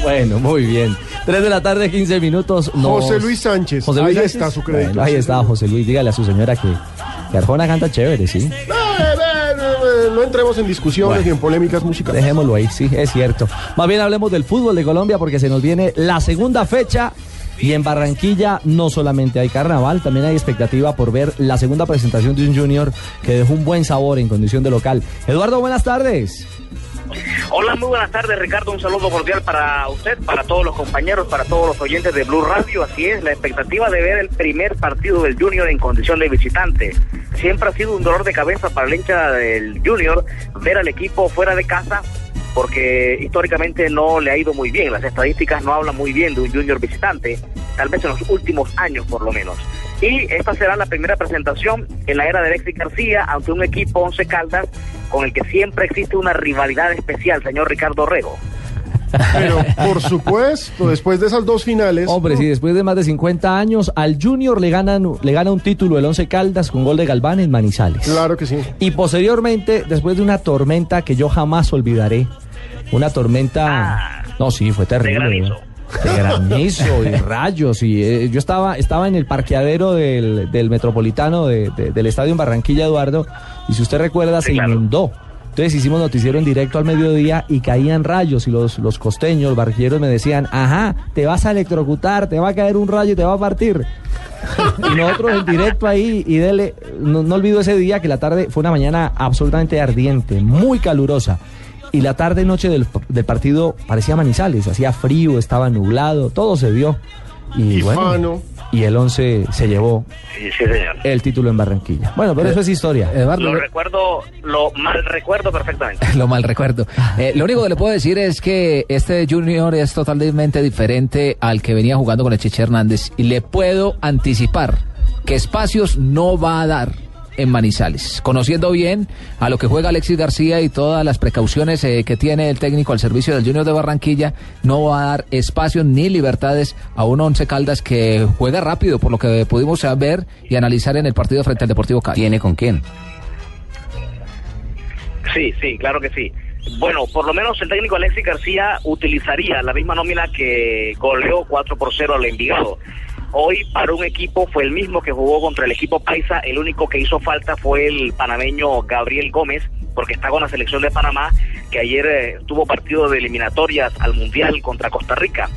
Bueno, muy bien. 3 de la tarde, 15 minutos. nos- José Luis Sánchez, José Luis ahí Sánchez. está su crédito. Bueno, ahí Sí, está. José Luis. Dígale a su señora que, que Arjona canta chévere, ¿sí? Eh, no entremos en discusiones Bueno. y en polémicas musicales. Dejémoslo ahí, sí, es cierto. Más bien hablemos del fútbol de Colombia porque se nos viene la segunda fecha. Y en Barranquilla no solamente hay carnaval, también hay expectativa por ver la segunda presentación de un junior que dejó un buen sabor en condición de local. Eduardo, buenas tardes. Hola, muy buenas tardes, Ricardo. Un saludo cordial para usted, para todos los compañeros, para todos los oyentes de Blue Radio. Así es, la expectativa de ver el primer partido del Junior en condición de visitante. Siempre ha sido un dolor de cabeza para el hincha del Junior ver al equipo fuera de casa porque históricamente no le ha ido muy bien. Las estadísticas no hablan muy bien de un Junior visitante, tal vez en los últimos años por lo menos. Y esta será la primera presentación en la era de Alexis García ante un equipo Once Caldas con el que siempre existe una rivalidad especial, señor Ricardo Rego. Pero por supuesto, después de esas dos finales. Hombre, sí, después de más de 50 años, al Junior le, ganan, le gana un título el 11 Caldas con gol de Galván en Manizales. Claro que sí. Y posteriormente, después de una tormenta que yo jamás olvidaré, una tormenta... no, sí, fue terrible. De granizo y rayos. Y eh, yo estaba, estaba en el parqueadero del, del Metropolitano de- de- del estadio en Barranquilla, Eduardo, y si usted recuerda, se inundó. Entonces hicimos noticiero en directo al mediodía y caían rayos y los, los costeños, los barquilleros me decían, ajá, te vas a electrocutar, te va a caer un rayo y te va a partir. y nosotros en directo ahí y dele, no, no olvido ese día que la tarde fue una mañana absolutamente ardiente, muy calurosa. Y la tarde noche del, del partido parecía Manizales, hacía frío, estaba nublado, todo se vio. Y, Y bueno, y el 11 se llevó Sí, sí, señor. el título en Barranquilla. Bueno, pero eso es historia. Lo recuerdo, lo mal recuerdo perfectamente. Lo mal recuerdo. Eh, lo único que le puedo decir es que este Junior es totalmente diferente al que venía jugando con el Cheche Hernández y le puedo anticipar que espacios no va a dar en Manizales. Conociendo bien a lo que juega Alexis García y todas las precauciones eh, que tiene el técnico al servicio del Junior de Barranquilla, no va a dar espacios ni libertades a un Once Caldas que juega rápido, por lo que pudimos ver y analizar en el partido frente al Deportivo Cali. ¿Tiene con quién? Sí, sí, claro que sí. Bueno, por lo menos el técnico Alexis García utilizaría la misma nómina que goleó 4 por 0 al Envigado. Hoy para un equipo fue el mismo que jugó contra el equipo Paisa, el único que hizo falta fue el panameño Gabriel Gómez, porque está con la selección de Panamá, que ayer eh, tuvo partido de eliminatorias al Mundial contra Costa Rica.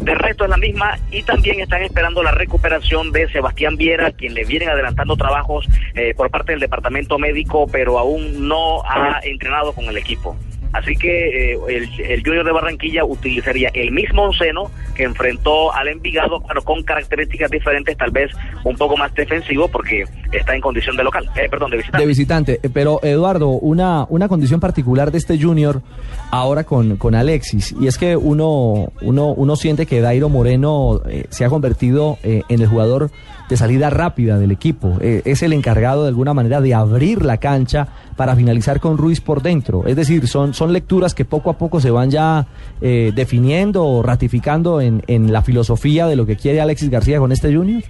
De resto es la misma y también están esperando la recuperación de Sebastián Viera, quien le vienen adelantando trabajos eh, por parte del departamento médico, pero aún no ha entrenado con el equipo. Así que eh, el, el Junior de Barranquilla utilizaría el mismo onceno que enfrentó al Envigado, pero con características diferentes, tal vez un poco más defensivo, porque está en condición de local, eh, perdón, de visitante. De visitante. Eh, Pero, Eduardo, una, una condición particular de este Junior ahora con, con Alexis, y es que uno, uno, uno siente que Dairo Moreno eh, se ha convertido eh, en el jugador de salida rápida del equipo. Eh, es el encargado de alguna manera de abrir la cancha para finalizar con Ruiz por dentro. Es decir, son, son lecturas que poco a poco se van ya eh, definiendo o ratificando en, en la filosofía de lo que quiere Alexis García con este Junior.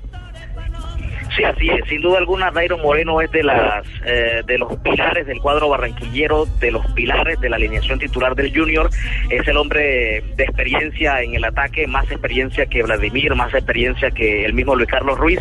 Sí, así es. Sin duda alguna, Dairo Moreno es de las eh, de los pilares del cuadro barranquillero, de los pilares de la alineación titular del Junior. Es el hombre de experiencia en el ataque, más experiencia que Vladimir, más experiencia que el mismo Luis Carlos Ruiz,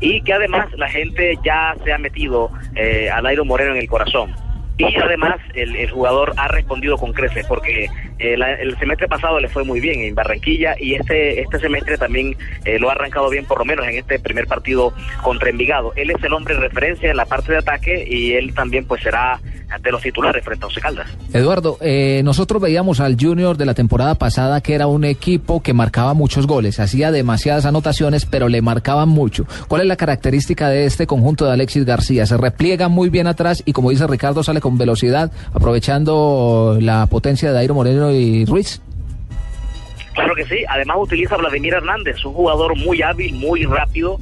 y que además la gente ya se ha metido eh, a Dairo Moreno en el corazón. Y además el, el jugador ha respondido con creces porque eh, la- el semestre pasado le fue muy bien en Barranquilla y este este semestre también eh, lo ha arrancado bien por lo menos en este primer partido contra Envigado. Él es el hombre de referencia en la parte de ataque y él también pues será de los titulares frente a Once Caldas. Eduardo, eh, nosotros veíamos al Junior de la temporada pasada que era un equipo que marcaba muchos goles, hacía demasiadas anotaciones, pero le marcaban mucho. ¿Cuál es la característica de este conjunto de Alexis García? Se repliega muy bien atrás y como dice Ricardo, sale con velocidad, aprovechando la potencia de Dairo Moreno y Ruiz. Claro que sí, además utiliza a Vladimir Hernández, un jugador muy hábil, muy rápido,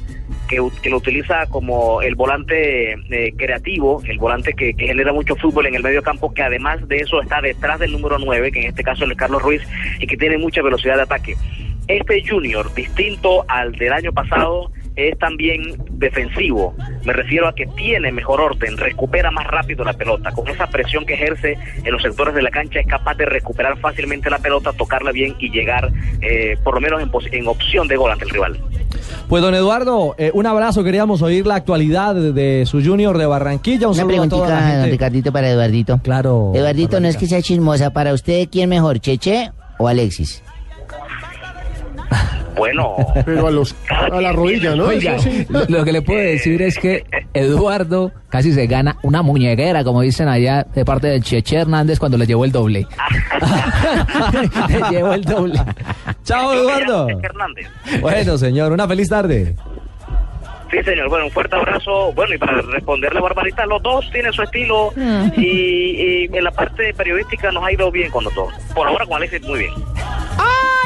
que, lo utiliza como el volante eh, creativo, el volante que, que genera mucho fútbol en el medio campo, que además de eso está detrás del número 9, que en este caso es Carlos Ruiz, y que tiene mucha velocidad de ataque. Este Junior, distinto al del año pasado, es también defensivo. Me refiero a que tiene mejor orden, recupera más rápido la pelota. Con esa presión que ejerce en los sectores de la cancha es capaz de recuperar fácilmente la pelota, tocarla bien y llegar eh, por lo menos en, pos- en opción de gol ante el rival. Pues don Eduardo, eh, un abrazo, queríamos oír la actualidad de, su Junior de Barranquilla. Un Una saludo a toda la preguntita, don. Ricardito, para Eduardito. Claro. Eduardito, no es que sea chismosa. Para usted, ¿quién mejor, Cheche o Alexis? Bueno, Pero a los a la rodilla, ¿no? Oiga, Eso sí. lo, lo que le puedo decir es que Eduardo casi se gana una muñequera, como dicen allá, de parte de Cheche Hernández cuando le llevó el doble. le llevó el doble. Chao, Eduardo. Hernández. Bueno, señor, una feliz tarde. Sí, señor. Bueno, un fuerte abrazo. Bueno, y para responderle a Barbarita, los dos tienen su estilo y, y en la parte periodística nos ha ido bien con los dos. Por ahora con Alexis muy bien.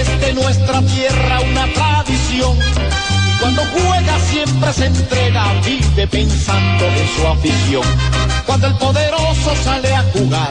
Es de nuestra tierra una tradición. Cuando juega siempre se entrega, vive pensando en su afición. Cuando el poderoso sale a jugar,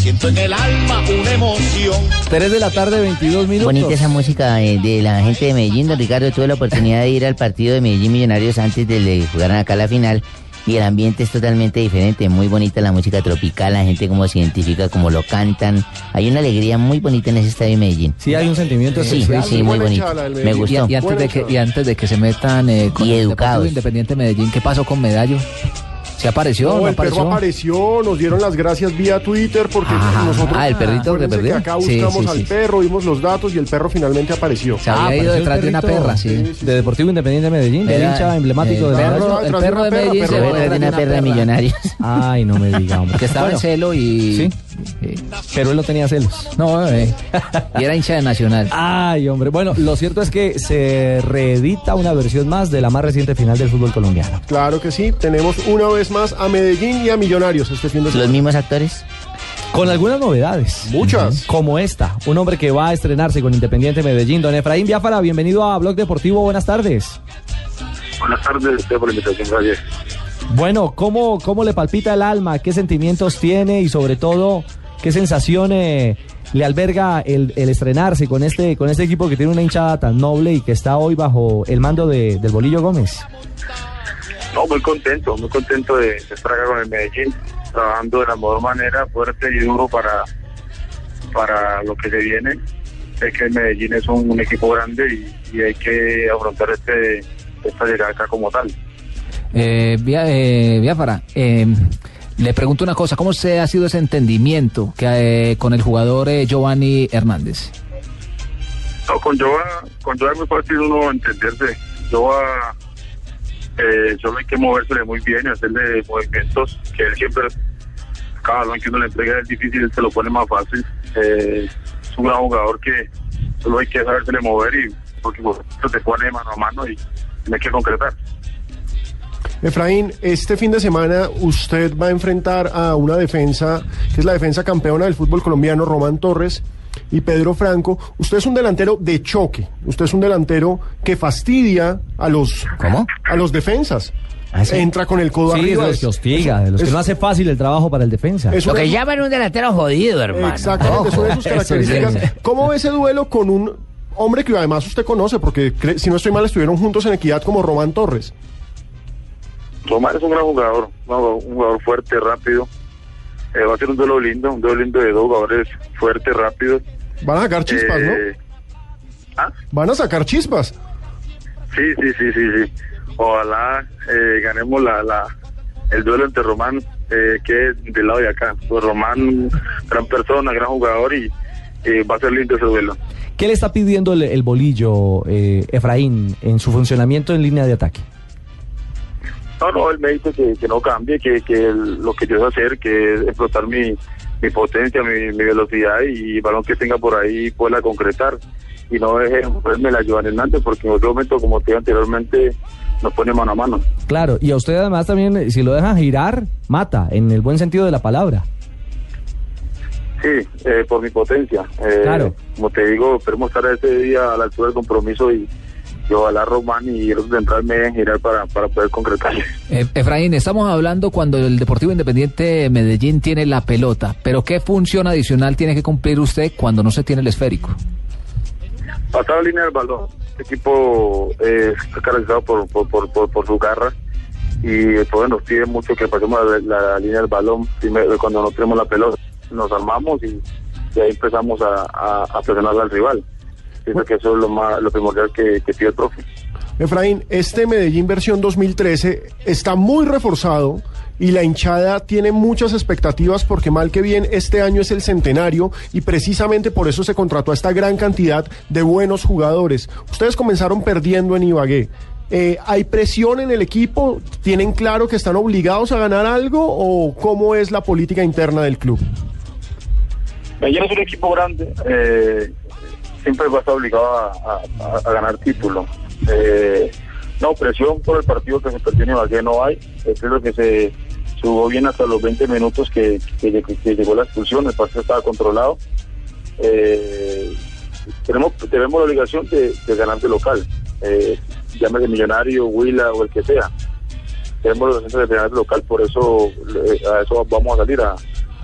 siento en el alma una emoción. 3 de la tarde, 22 minutos. Bonita esa música de la gente de Medellín. Don Ricardo, tuve la oportunidad de ir al partido de Medellín Millonarios antes de que jugaran acá la final. Y el ambiente es totalmente diferente, muy bonita la música tropical, la gente como se identifica, como lo cantan. Hay una alegría muy bonita en ese estadio de Medellín. Sí, hay un sentimiento Sí, especial. sí, muy bonito. Me gustó. Y, y antes de que, y antes de que se metan eh, con Y el educados. Independiente Medellín, ¿qué pasó con Medallo? ¿Se apareció? No, ¿No, el perro apareció? apareció, nos dieron las gracias vía Twitter porque Ah, nosotros ah, el perrito que perdió. acá Sí, buscamos sí, al sí. perro, vimos los datos y el perro finalmente apareció. Se había ido apareció el detrás de una perra, sí. De Deportivo Independiente de Medellín, del Era hincha emblemático el de perro, Medellín. el perro de Medellín se ve detrás de una perra de millonarios. Ay, no me diga, hombre. Que estaba en celo y... Sí. Pero él no tenía celos. No, eh, y era hincha de Nacional. Ay, hombre. Bueno, lo cierto es que se reedita una versión más de la más reciente final del fútbol colombiano. Claro que sí, tenemos una vez más a Medellín y a Millonarios este fin de Los mismos actores. Con algunas novedades. Muchas. Como esta. Un hombre que va a estrenarse con Independiente Medellín. Don Efraín Biafara, bienvenido a Blog Deportivo. Buenas tardes. Buenas tardes, gracias por la invitación, gracias. Bueno, ¿cómo, ¿cómo le palpita el alma? ¿Qué sentimientos tiene? Y sobre todo, ¿qué sensación eh, le alberga el, estrenarse con este, con este equipo que tiene una hinchada tan noble y que está hoy bajo el mando de- del Bolillo Gómez? No, muy contento, muy contento de, estar acá con el Medellín, trabajando de la mejor manera, fuerte y duro para, para lo que se viene. Es que el Medellín es un, equipo grande y, hay que afrontar este esta llegada como tal. Eh, Bia- eh, Biafara, eh, le pregunto una cosa, ¿cómo se ha sido ese entendimiento que, eh, con el jugador eh, Giovanni Hernández? No, con Joa, con Joa es muy fácil uno entenderse. Eh, solo hay que movérsele muy bien y hacerle movimientos que él siempre, cada balón que uno le entrega es difícil, él se lo pone más fácil. Eh, es un gran jugador que solo hay que sabérsele mover y porque eso te pone mano a mano y tiene que concretar. Efraín, este fin de semana usted va a enfrentar a una defensa, que es la defensa campeona del fútbol colombiano, Román Torres, y Pedro Franco, usted es un delantero de choque, usted es un delantero que fastidia a los, A los defensas. Entra con el codo Sí, arriba. de los que hostiga, de los que no hace fácil el trabajo para el defensa. Es Lo que llaman un delantero jodido, hermano. Exactamente, son de sus Eso características. sí. ¿Cómo ve ese duelo con un hombre que además usted conoce? Porque si no estoy mal estuvieron juntos en Equidad como Román Torres. Román es un gran jugador, un jugador- fuerte, rápido. Eh, va a ser un duelo lindo, un duelo lindo de dos jugadores fuertes, rápidos. Van a sacar chispas, ¿no? Eh, Van a sacar chispas. Sí, sí, sí, sí, sí. Ojalá eh, ganemos la, la, el duelo entre Román, eh, que es del lado de acá. Pues Román, gran persona, gran jugador y eh, va a ser lindo ese duelo. ¿Qué le está pidiendo el, el bolillo, eh, Efraín, en su funcionamiento en línea de ataque? No, no, él me dice que, que no cambie, que, que el- lo que yo sé hacer, que es explotar mi, mi potencia, mi, mi velocidad y el balón que tenga por ahí pueda concretar. Y no deje ponerme la Joan Hernández, porque en otro momento, como te dije anteriormente, nos pone mano a mano. Claro, y a usted además también, eh, si lo dejan girar, mata, en el buen sentido de la palabra. Sí, eh, por mi potencia. Eh, Claro. Como te digo, esperemos estar ese día a la altura del compromiso y, y ojalá Román y los central me dejen girar para, para poder concretar. Eh, Efraín, estamos hablando cuando el Deportivo Independiente Medellín tiene la pelota, pero ¿qué función adicional tiene que cumplir usted cuando no se tiene el esférico? Pasar la línea del balón. Este equipo eh, está caracterizado por, por, por, por, por su garra y eh, pues, nos pide mucho que pasemos la, la línea del balón primero, cuando no tenemos la pelota. Nos armamos y, y ahí empezamos a, a, a presionar al rival. Pienso que eso es lo, más, lo primordial que, que pide el profe. Efraín, este Medellín versión 2013 está muy reforzado y la hinchada tiene muchas expectativas porque mal que bien este año es el centenario y precisamente por eso se contrató a esta gran cantidad de buenos jugadores. Ustedes comenzaron perdiendo en Ibagué. Eh, ¿Hay presión en el equipo? ¿Tienen claro que están obligados a ganar algo o cómo es la política interna del club? Medellín es un equipo grande, eh, siempre va a estar obligado a, ganar título. Eh, no, presión por el partido que se perdió en Ibagué no hay. Eh, creo que se jugó bien hasta los 20 minutos que, que, lleg- que llegó la expulsión, el partido estaba controlado. Eh, tenemos, tenemos la obligación de, de ganar de local, eh, llámese Millonario, Huila o el que sea. Tenemos la obligación de ganar de local, por eso eh, a eso vamos a salir a,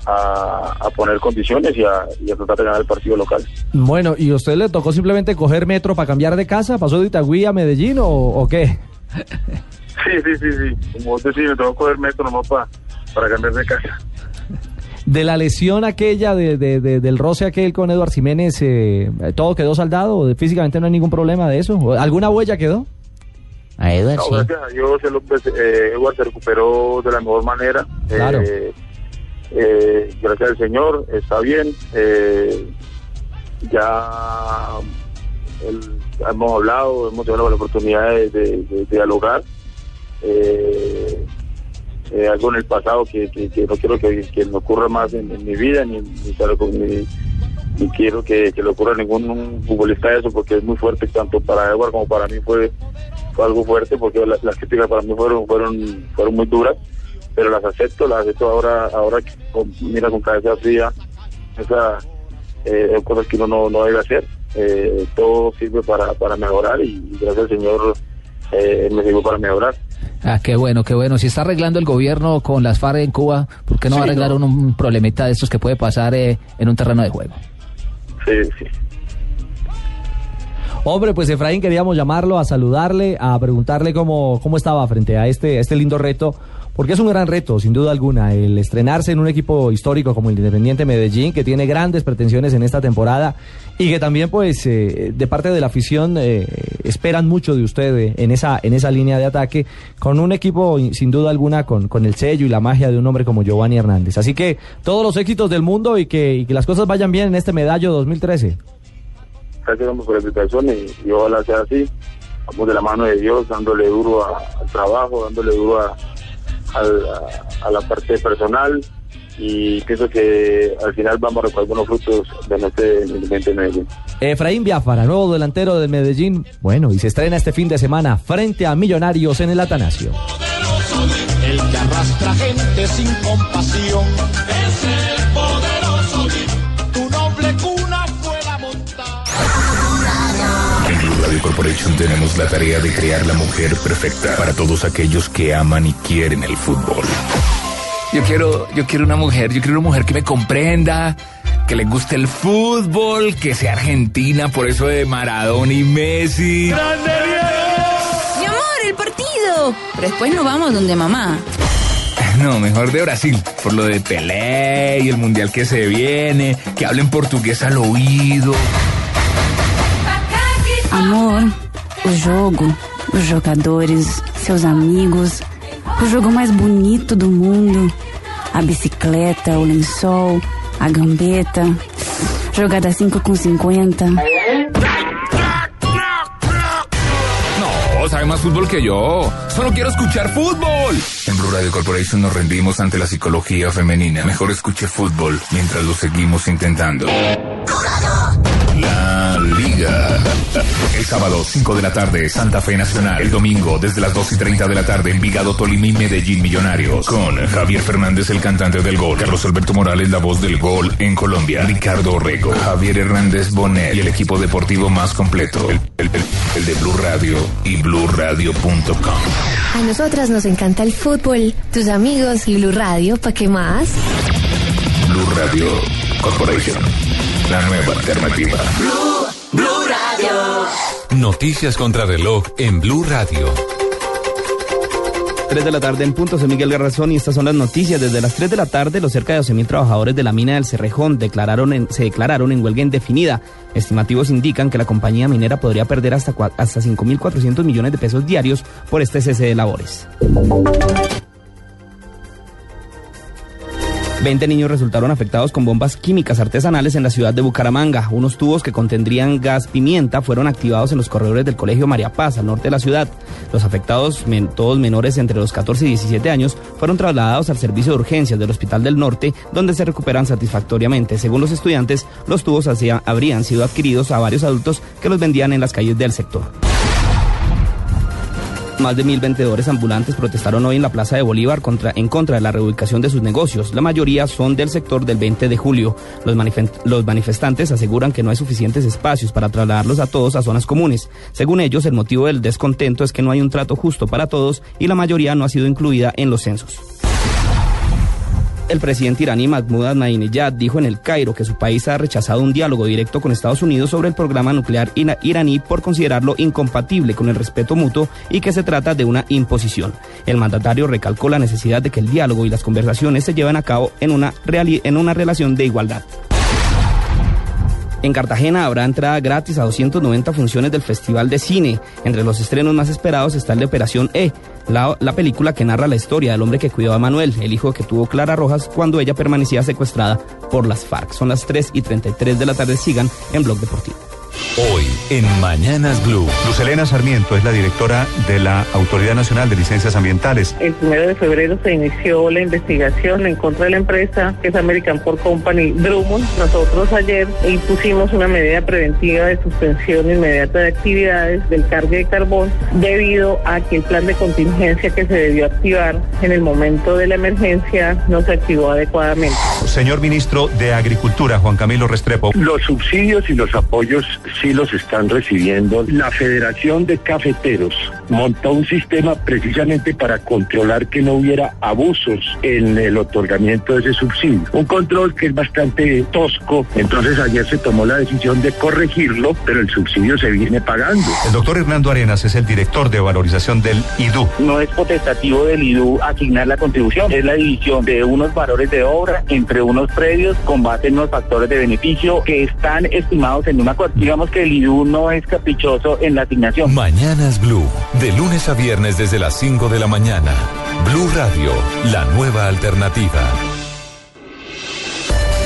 a, a poner condiciones y a, y a tratar de ganar el partido local. Bueno, ¿y a usted le tocó simplemente coger metro para cambiar de casa? ¿Pasó de Itagüí a Medellín o, o qué? Sí, sí, sí, sí. Como vos decís, me que coger metro nomás pa- para cambiar de casa. De la lesión aquella, de, de- de- del roce aquel con Eduard Jiménez, eh, ¿todo quedó saldado? ¿Físicamente no hay ningún problema de eso? ¿Alguna huella quedó? A Eduard, No, gracias a Dios, eh, Edward se recuperó de la mejor manera. Claro. Eh, eh, gracias al Señor, está bien. Eh, ya hemos hablado, hemos tenido la oportunidad de, de- dialogar. Eh, eh, algo en el pasado que, no quiero que, que me ocurra más en, mi vida, ni, quiero- que, le ocurra a ningún futbolista eso, porque es muy fuerte, tanto para Edward como para mí fue, fue algo fuerte, porque la- las críticas para mí fueron, fueron, fueron muy duras, pero las acepto, las acepto ahora, ahora que con- mira con cabeza fría, esas eh, cosas que uno no, no debe hacer. Eh, todo sirve para, para mejorar y, y gracias al Señor eh, me sirvió para mejorar. Ah, qué bueno, qué bueno. Si está arreglando el gobierno con las FARC en Cuba, ¿por qué no Sí, arreglar no. un, un problemita de estos que puede pasar eh, en un terreno de juego? Sí, sí. Hombre, pues Efraín, queríamos llamarlo a saludarle, a preguntarle cómo, cómo estaba frente a este, a este lindo reto, porque es un gran reto, sin duda alguna, el estrenarse en un equipo histórico como el Independiente Medellín, que tiene grandes pretensiones en esta temporada y que también, pues, eh, de parte de la afición eh, esperan mucho de usted eh, en esa, en esa línea de ataque, con un equipo, sin duda alguna, con, con el sello y la magia de un hombre como Giovanni Hernández. Así que todos los éxitos del mundo y que, las cosas vayan bien en este medallo 2013. Gracias por la invitación y, y ojalá sea así. Vamos de la mano de Dios, dándole duro al trabajo, dándole duro a, al- a- a la parte personal y pienso que al final vamos a recoger buenos frutos de nuestro Independiente de Medellín. Efraín Biafara, nuevo delantero del Medellín. Bueno, y se estrena este fin de semana frente a Millonarios en el Atanasio. El que arrastra gente sin compasión. Corporation tenemos la tarea de crear la mujer perfecta para todos aquellos que aman y quieren el fútbol. Yo quiero, yo quiero una mujer, yo quiero una mujer que me comprenda, que le guste el fútbol, que sea argentina, por eso de Maradona y Messi. Mi amor, el partido. Pero después nos vamos donde mamá. No, mejor de Brasil, por lo de Pelé y el mundial que se viene, que hablen portugués al oído. Amor, o jogo, os jogadores, seus amigos, o jogo mais bonito do mundo. A bicicleta, o lençol, a gambeta, jogada 5 com 50. No, sabe más fútbol que yo. Solo quiero escuchar fútbol. En Blue Radio Corporation nos rendimos ante la psicología femenina. Mejor escuche fútbol mientras lo seguimos intentando. La El sábado, 5 de la tarde, Santa Fe Nacional. El domingo, desde las 2 y 30 de la tarde, Envigado, Tolima y Medellín Millonarios. Con Javier Fernández, el cantante del gol. Carlos Alberto Morales, la voz del gol en Colombia. Ricardo Rego. Javier Hernández Bonet. Y el equipo deportivo más completo. El, el- el- el de Blue Radio y BlueRadio.com. A nosotras nos encanta el fútbol, tus amigos y Blue Radio, ¿para qué más? Blue Radio Corporation. La nueva alternativa. Noticias contra reloj en Blue Radio. 3 de la tarde en punto, soy Miguel Garrazón y estas son las noticias. Desde las 3 de la tarde, los cerca de 12.000 trabajadores de la mina del Cerrejón declararon en- se declararon en huelga indefinida. Estimativos indican que la compañía minera podría perder hasta, hasta 5.400 millones de pesos diarios por este cese de labores. 20 niños resultaron afectados con bombas químicas artesanales en la ciudad de Bucaramanga. Unos tubos que contendrían gas pimienta fueron activados en los corredores del Colegio María Paz, al norte de la ciudad. Los afectados, todos menores entre los 14 y 17 años, fueron trasladados al servicio de urgencias del Hospital del Norte, donde se recuperan satisfactoriamente. Según los estudiantes, los tubos habrían sido adquiridos a varios adultos que los vendían en las calles del sector. Más de mil vendedores ambulantes protestaron hoy en la Plaza de Bolívar en contra de la reubicación de sus negocios. La mayoría son del sector del 20 de julio. Los, los manifestantes aseguran que no hay suficientes espacios para trasladarlos a todos a zonas comunes. Según ellos, el motivo del descontento es que no hay un trato justo para todos y la mayoría no ha sido incluida en los censos. El presidente iraní Mahmoud Ahmadinejad dijo en el Cairo que su país ha rechazado un diálogo directo con Estados Unidos sobre el programa nuclear ira- iraní por considerarlo incompatible con el respeto mutuo y que se trata de una imposición. El mandatario recalcó la necesidad de que el diálogo y las conversaciones se lleven a cabo en una, en una relación de igualdad. En Cartagena habrá entrada gratis a 290 funciones del Festival de Cine. Entre los estrenos más esperados está el de Operación E, la, la película que narra la historia del hombre que cuidó a Manuel, el hijo que tuvo Clara Rojas cuando ella permanecía secuestrada por las FARC. Son las 3 y 33 de la tarde. Sigan en Blog Deportivo. Hoy en Mañanas Blue. Luz Elena Sarmiento es la directora de la Autoridad Nacional de Licencias Ambientales. El primero de febrero se inició la investigación en contra de la empresa que es American Port Company Drummond. Nosotros ayer impusimos una medida preventiva de suspensión inmediata de actividades del cargue de carbón debido a que el plan de contingencia que se debió activar en el momento de la emergencia no se activó adecuadamente. Señor ministro de Agricultura, Juan Camilo Restrepo. Los subsidios y los apoyos sí los están recibiendo. La Federación de Cafeteros montó un sistema precisamente para controlar que no hubiera abusos en el otorgamiento de ese subsidio. Un control que es bastante tosco. Entonces ayer se tomó la decisión de corregirlo, pero el subsidio se viene pagando. El doctor Hernando Arenas es el director de valorización del IDU. No es potestativo del IDU asignar la contribución, es la división de unos valores de obra entre unos predios con base en unos factores de beneficio que están estimados en una cuota. Digamos que el IDU no es caprichoso en la asignación. Mañanas Blue. De lunes a viernes desde las 5 de la mañana. Blue Radio, la nueva alternativa.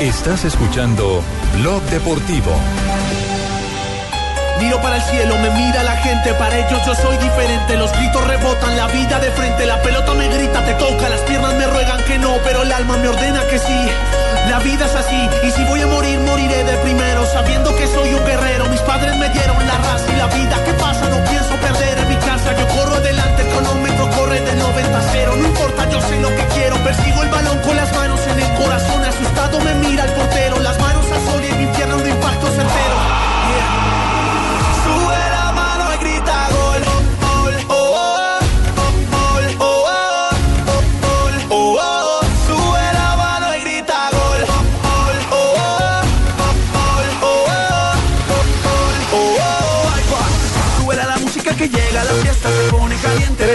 Estás escuchando Blog Deportivo. Miro para el cielo, me mira la gente, para ellos yo soy diferente. Los gritos rebotan, la vida de frente, la pelota me grita, te toca, las piernas me ruegan que no, pero el alma me ordena que sí. La vida es así, y si voy a morir, moriré de primero, dieron la raza y la vida. ¿Qué pasa?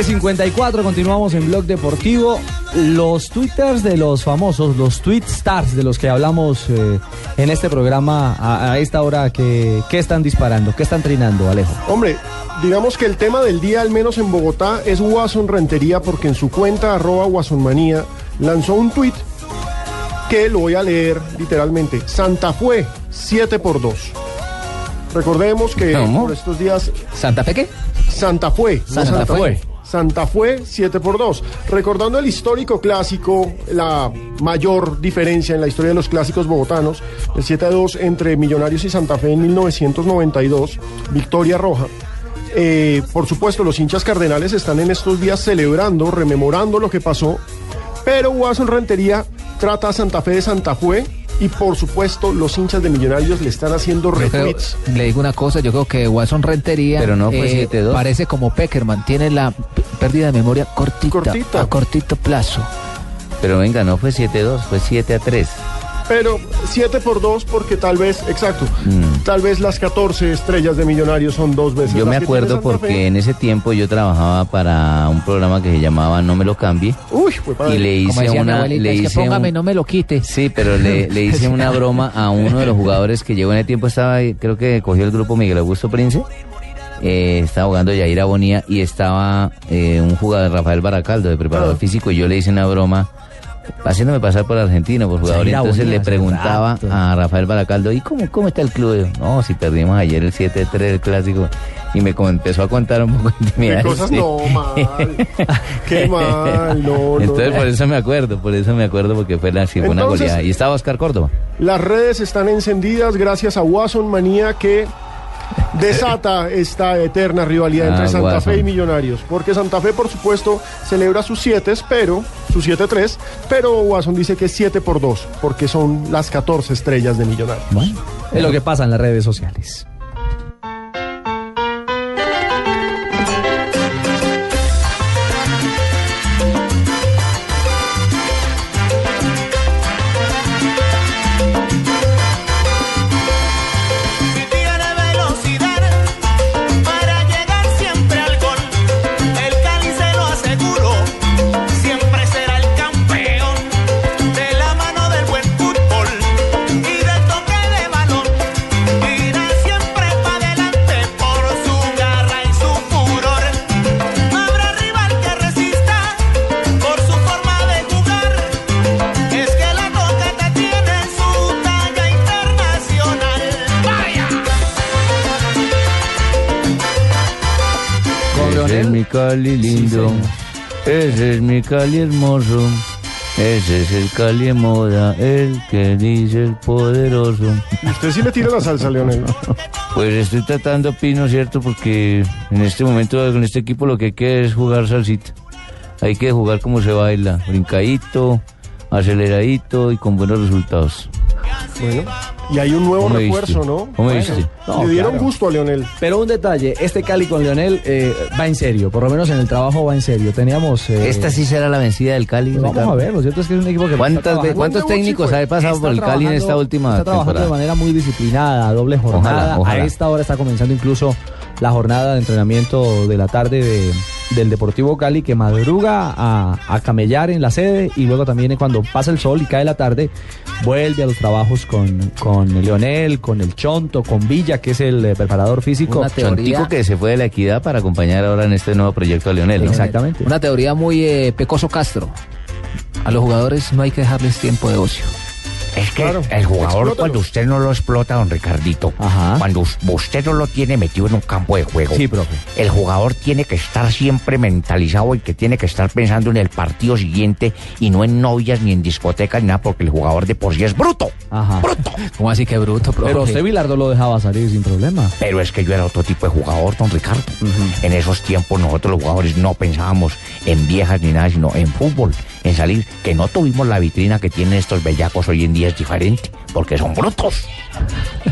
9.54, continuamos en Blog Deportivo. Los twitters de los famosos, los tweet stars de los que hablamos eh, en este programa a, esta hora, que, ¿qué están disparando? ¿Qué están trinando, Alejo? Hombre, digamos que el tema del día, al menos en Bogotá, es Guasón Rentería, porque en su cuenta, arroba Guasonmanía, lanzó un tweet que lo voy a leer literalmente. Santa Fue, 7 por 2 Recordemos que por estos días... ¿Santa Fe qué? Santa Fue. Santa, no Santa Fue. Santa Fue 7 por 2. Recordando el histórico clásico, la mayor diferencia en la historia de los clásicos bogotanos, el 7 a 2 entre Millonarios y Santa Fe en 1992, victoria roja. Eh, por supuesto, los hinchas cardenales están en estos días celebrando, rememorando lo que pasó, pero Watson Rentería trata a Santa Fe de Santa Fe y por supuesto los hinchas de Millonarios le están haciendo creo- retweets. le digo una cosa, yo creo que Watson Rentería Pero no fue eh, 7-2. parece como Peckerman, tiene la pérdida de memoria cortita, a cortito plazo. Pero venga, no fue 7-2, fue 7 a 3. Pero 7 por 2 porque tal vez, exacto, tal vez las 14 estrellas de Millonarios son dos veces. Mm. Yo me que acuerdo porque Fe. en ese tiempo yo trabajaba para un programa que se llamaba No me lo cambie. Uy, fue padre. Y le hice una, abuelita, le es que hice póngame, un- no me lo quite. Sí, pero le, le hice una broma a uno de los jugadores que llegó en el tiempo, estaba ahí, creo que cogió el grupo Miguel Augusto Prince, eh, estaba jugando Yair Abonía y estaba eh, un jugador, Rafael Baracaldo, de preparador Ah. físico, y yo le hice una broma haciéndome pasar por argentino, por jugador, entonces le preguntaba a Rafael Baracaldo, ¿y cómo, cómo está el club? No, si perdimos ayer el 7-3 el clásico, y me empezó a contar un poco de cosas sí. no, mal. Qué mal, no, no. Entonces no. por eso me acuerdo, por eso me acuerdo porque fue, la, sí, fue una Entonces- goleada. Y estaba Oscar Córdoba. Las redes están encendidas gracias a Watson Manía que desata esta eterna rivalidad Ah, entre Santa. Fe y Millonarios. Porque Santa Fe, por supuesto, celebra sus 7, pero, sus 7-3, pero Watson dice que es 7 por 2, porque son las 14 estrellas de Millonarios. Es lo que pasa en las redes sociales. Ese es mi Cali hermoso, ese es el Cali de moda, el que dice el poderoso. Usted sí le tira la salsa, Leonel. Pues estoy tratando Pino, ¿cierto? Porque en este momento con este equipo lo que hay que es jugar salsita. Hay que jugar como se baila, brincadito, aceleradito y con buenos resultados. Bueno, y hay un nuevo ¿Cómo me refuerzo, viste? ¿no? ¿Cómo Bueno? No, le dieron claro. gusto a Leonel. Pero un detalle, este Cali con Leonel eh, va en serio, por lo menos en el trabajo va en serio. Teníamos... eh, Esta sí será la vencida del Cali. pues vamos Ricardo. a ver, lo cierto es que es un equipo que... ¿Cuántas está ve- trabajando- ¿Cuántos técnicos ha pasado por el Cali en esta última Está trabajando temporada? de manera muy disciplinada, doble jornada. Ojalá, ojalá. A esta hora está comenzando incluso la jornada de entrenamiento de la tarde de- del Deportivo Cali que madruga a, a camellar en la sede y luego también cuando pasa el sol y cae la tarde vuelve a los trabajos con, con Leonel, con el Chonto, con Villa que es el eh, preparador físico. Una teoría- Chontico que se fue de la equidad para acompañar ahora en este nuevo proyecto a Leonel. ¿no? Exactamente. Una teoría muy eh, pecoso Castro. A los jugadores no hay que dejarles tiempo de ocio. Es que Claro, el jugador explótalo. cuando usted no lo explota, don Ricardito, Ajá. cuando us- usted no lo tiene metido en un campo de juego, Sí, profe. el jugador tiene que estar siempre mentalizado y que tiene que estar pensando en el partido siguiente y no en novias ni en discotecas ni nada, porque el jugador de por sí es bruto. Ajá. ¿Cómo así que bruto, profe? Pero usted Bilardo lo dejaba salir sin problema. Pero es que yo era otro tipo de jugador, don Ricardo. En esos tiempos nosotros los jugadores no pensábamos en viejas ni nada, sino en fútbol, en salir. Que no tuvimos la vitrina que tienen estos bellacos hoy en día es diferente, porque son brutos.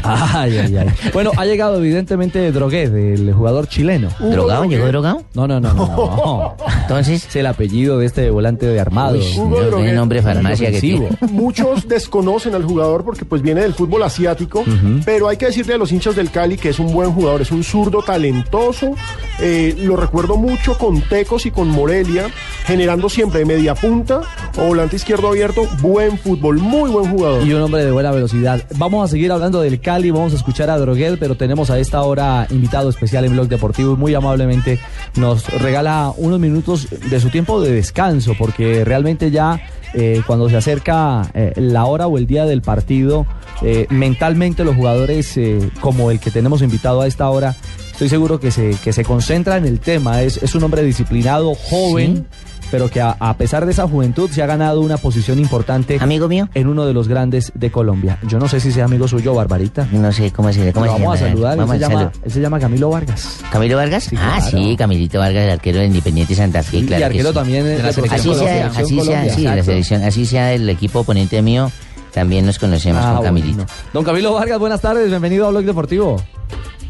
Ay, ay, ay. Bueno, ha llegado evidentemente Droguet, el jugador chileno. ¿Drogado? ¿Llegó drogado? No, no, no, no. no. Entonces. Es el apellido de este volante de armado. Droguet. nombre farmacia que tiene. Muchos desconocen al jugador porque pues viene del fútbol asiático, pero hay que decirle a los hinchas del Cali que es un buen jugador, es un zurdo talentoso. eh, lo recuerdo mucho con Tecos y con Morelia, generando siempre de media punta o volante izquierdo abierto, buen fútbol, muy buen jugador. Y un hombre de buena velocidad. Vamos a seguir hablando del Cali, vamos a escuchar a Droguet, pero tenemos a esta hora invitado especial en Blog Deportivo y muy amablemente nos regala unos minutos de su tiempo de descanso, porque realmente ya eh, cuando se acerca eh, la hora o el día del partido, eh, mentalmente los jugadores como el que tenemos invitado a esta hora, estoy seguro que se, que se concentra en el tema. Es, es un hombre disciplinado, joven. Pero que a, a pesar de esa juventud se ha ganado una posición importante. Amigo mío. En uno de los grandes de Colombia. Yo no sé si sea amigo suyo, Barbarita. No sé cómo se, cómo se vamos llama. a saludar. Vamos él, se a llama, saludar. él se llama Camilo Vargas. ¿Camilo Vargas? Sí, ah, claro. sí, Camilito Vargas, el arquero del Independiente Santa Fe, Y claro. que arquero sí. también de la selección así Colombia. sea, así sea, sí, la selección, así sea el equipo oponente mío, también nos conocemos Ah, con Camilito. bueno. Don Camilo Vargas, buenas tardes, bienvenido a Blog Deportivo.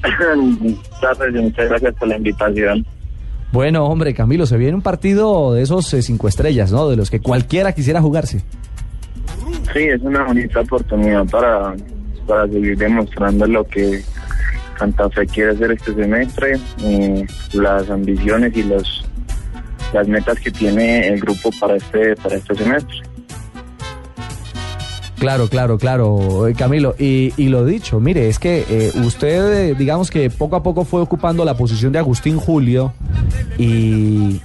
Gracias, muchas gracias por la invitación. Bueno, hombre, Camilo, se viene un partido de esos eh, cinco estrellas, ¿no? De los que cualquiera quisiera jugarse. Sí, es una bonita oportunidad para, para seguir demostrando lo que Santa Fe quiere hacer este semestre, eh, las ambiciones y los las metas que tiene el grupo para este para este semestre. Claro, claro, claro, eh, Camilo. Y, lo dicho, mire, es que eh, usted, eh, digamos que poco a poco fue ocupando la posición de Agustín Julio y,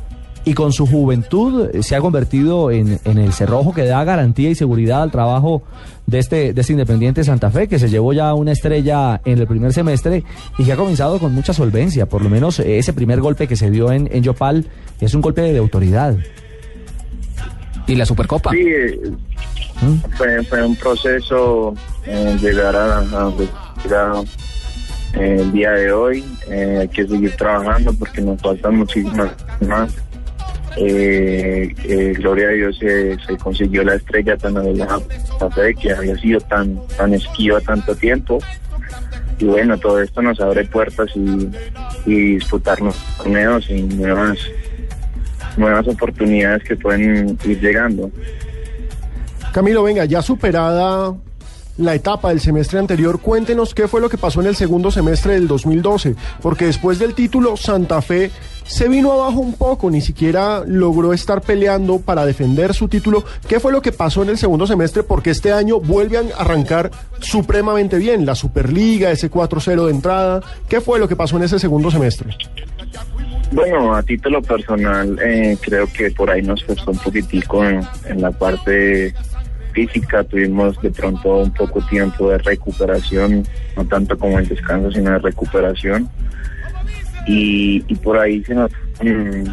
con su juventud se ha convertido en, el cerrojo que da garantía y seguridad al trabajo de este, de este Independiente Santa Fe, que se llevó ya una estrella en el primer semestre y que ha comenzado con mucha solvencia. Por lo menos ese primer golpe que se dio en, en Yopal es un golpe de autoridad. ¿Y la Supercopa? Sí, eh, fue, fue un proceso eh, llegar a, a llega, eh, el día de hoy. Eh, hay que seguir trabajando porque nos faltan muchísimas más. Eh, gloria a Dios se, se consiguió la estrella tan adelante que había sido tan, tan esquiva tanto tiempo. Y bueno, todo esto nos abre puertas y, y disputarnos torneos y nuevas, nuevas oportunidades que pueden ir llegando. Camilo, venga, ya superada la etapa del semestre anterior, cuéntenos qué fue lo que pasó en el segundo semestre del 2012, porque después del título Santa Fe se vino abajo un poco, ni siquiera logró estar peleando para defender su título. ¿Qué fue lo que pasó en el segundo semestre? Porque este año vuelve a arrancar supremamente bien, la Superliga, ese 4-0 de entrada. ¿Qué fue lo que pasó en ese segundo semestre? Bueno, a título personal, eh, creo que por ahí nos costó un poquitico en, la parte física. Tuvimos de pronto un poco tiempo de recuperación, no tanto como el descanso, sino de recuperación. Y, y por ahí se nos mm,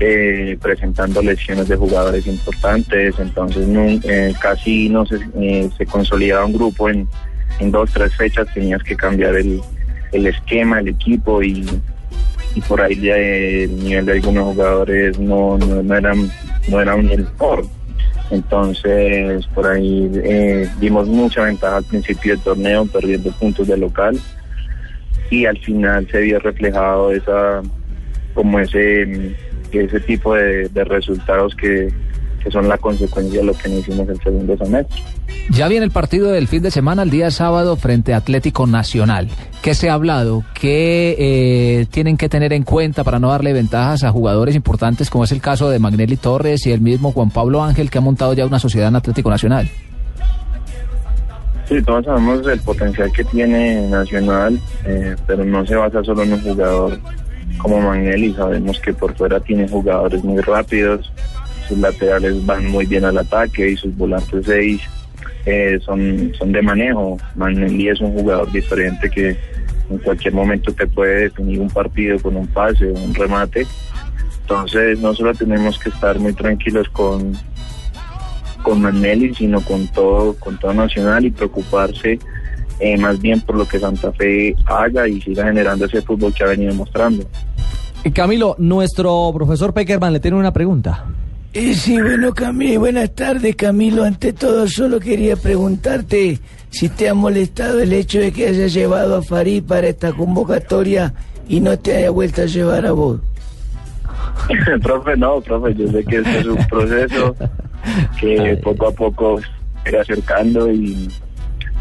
eh, presentando lesiones de jugadores importantes, entonces nun- eh, casi no se, eh, se consolidaba un grupo en, en dos, tres fechas, tenías que cambiar el, el esquema, el equipo y, y por ahí ya el nivel de algunos jugadores no, no, no eran no era un mejor. Entonces, por ahí eh, dimos mucha ventaja al principio del torneo, perdiendo puntos de local. Y al final se vio reflejado esa como ese, ese tipo de resultados que, que son la consecuencia de lo que no hicimos el segundo semestre. Ya viene el partido del fin de semana, el día sábado, frente a Atlético Nacional. ¿Qué se ha hablado? ¿Qué eh, tienen que tener en cuenta para no darle ventajas a jugadores importantes, como es el caso de Magnelli Torres y el mismo Juan Pablo Ángel, que ha montado ya una sociedad en Atlético Nacional? Sí, todos sabemos el potencial que tiene Nacional, eh, pero no se basa solo en un jugador como Magnelli. Sabemos que por fuera tiene jugadores muy rápidos, sus laterales van muy bien al ataque y sus volantes seis eh, son, son de manejo. Magnelli es un jugador diferente que en cualquier momento te puede definir un partido con un pase o un remate. Entonces no solo tenemos que estar muy tranquilos con, con Magnelli, sino con todo, con todo Nacional y preocuparse eh, más bien por lo que Santa Fe haga y siga generando ese fútbol que ha venido mostrando. Camilo, nuestro profesor Peckerman le tiene una pregunta. Eh, sí, bueno, Camilo, buenas tardes, Camilo. Ante todo, solo quería preguntarte si te ha molestado el hecho de que hayas llevado a Farid para esta convocatoria y no te haya vuelto a llevar a vos. profe, no, profe, yo sé que este es un proceso que poco a poco se irá acercando y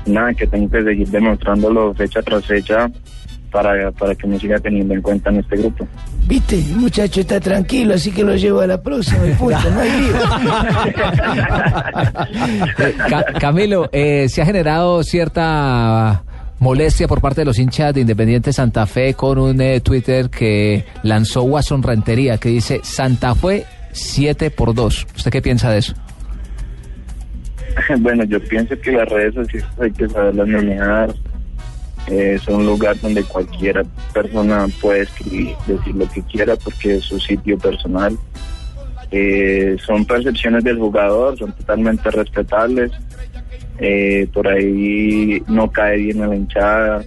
nada, que tengo que seguir demostrándolo fecha tras fecha para, para que me siga teniendo en cuenta en este grupo. Viste, el muchacho está tranquilo, así que lo llevo a la próxima y punto, no hay lío. Ca- Camilo, eh, se ha generado cierta molestia por parte de los hinchas de Independiente Santa Fe con un eh, Twitter que lanzó Watson Rentería que dice Santa Fe 7 por 2. ¿Usted qué piensa de eso? bueno, yo pienso que las redes sociales hay que saberlas manejar. Eh, es un lugar donde cualquier persona puede escribir, decir lo que quiera porque es su sitio personal. Eh, son percepciones del jugador, son totalmente respetables. Eh, por ahí no cae bien a la hinchada.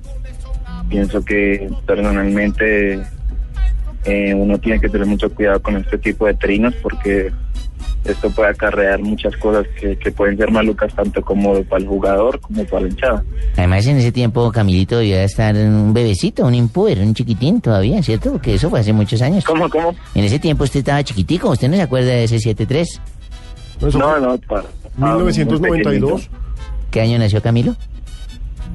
Pienso que personalmente uno tiene que tener mucho cuidado con este tipo de trinos porque esto puede acarrear muchas cosas que, que pueden ser malucas tanto como para el jugador como para la hinchada. Además, en ese tiempo Camilito debía estar un bebecito, un impuber, un chiquitín todavía, ¿cierto? Porque eso fue hace muchos años. ¿Cómo, cómo? En ese tiempo usted estaba chiquitico, ¿usted no se acuerda de ese 7-3? No, no, para. 1992. ¿Qué año nació Camilo?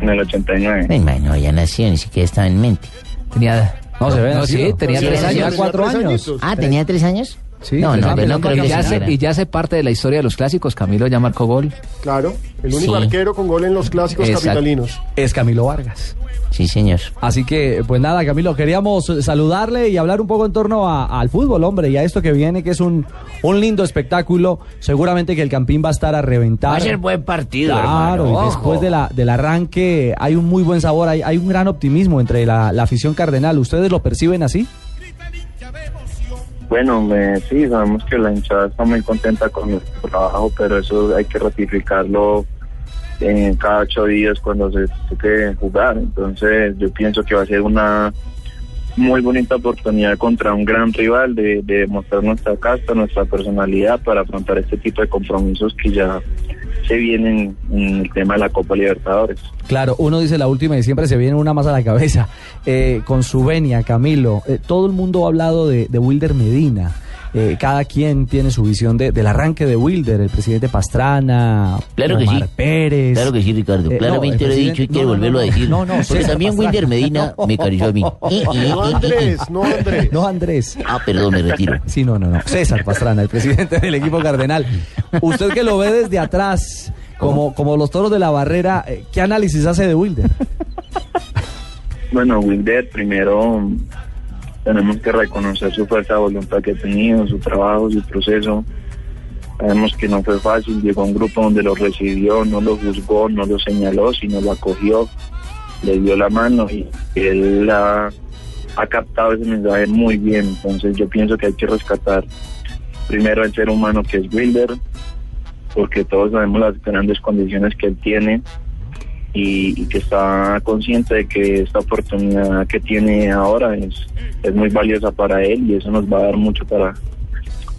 En el 89. Ay, no, ya nació, ni siquiera estaba en mente. Tenía... No, se ve No, sí, tenía Sí, tres tenía años. cuatro años. Ah, ¿tenía tres años? Sí, no, no, no creo y, que ya se hace, y ya hace parte de la historia de los clásicos. Camilo ya marcó gol. Claro, el único Sí. arquero con gol en los clásicos Exacto. capitalinos. Es Camilo Vargas. Sí, señor. Así que, pues nada, Camilo, queríamos saludarle y hablar un poco en torno a- al fútbol, hombre, y a esto que viene, que es un, un lindo espectáculo. Seguramente que el Campín va a estar a reventar. Va a ser buen partido, Claro, hermano, y ojo. después de la, del arranque hay un muy buen sabor, hay, hay un gran optimismo entre la, la afición cardenal. ¿Ustedes lo perciben así? Bueno, eh, sí, sabemos que la hinchada está muy contenta con nuestro trabajo, pero eso hay que ratificarlo en cada ocho días cuando se toque jugar. Entonces, yo pienso que va a ser una muy bonita oportunidad contra un gran rival de, de mostrar nuestra casta, nuestra personalidad para afrontar este tipo de compromisos que ya se en el tema de la Copa Libertadores. Claro, uno dice la última y siempre se viene una más a la cabeza. Eh, con su venia, Camilo, eh, todo el mundo ha hablado de Wilder Medina. Eh, cada quien tiene su visión de- del arranque de Wilder, el presidente Pastrana, Claro que sí. Pérez. Claro que sí, Ricardo. Eh, Claramente no, lo he dicho y presidente- quiero no, no, volverlo no, a decir. No, no, Porque César también Pastrana. Wilder Medina me acarició a mí. No Andrés, no Andrés. No Andrés. Ah, perdón, me retiro. Sí, no, no, no. César Pastrana, el presidente del equipo cardenal. Usted que lo ve desde atrás, como, como los toros de la barrera, eh, ¿qué análisis hace de Wilder? Bueno, Wilder, primero tenemos que reconocer su fuerza de voluntad que ha tenido, su trabajo, su proceso. Sabemos que no fue fácil, llegó a un grupo donde lo recibió, no lo juzgó, no lo señaló, sino lo acogió, le dio la mano y él ha, ha captado ese mensaje muy bien. Entonces yo pienso que hay que rescatar primero el ser humano que es Wilder, porque todos sabemos las grandes condiciones que él tiene y, y que está consciente de que esta oportunidad que tiene ahora es, es muy valiosa para él y eso nos va a dar mucho para,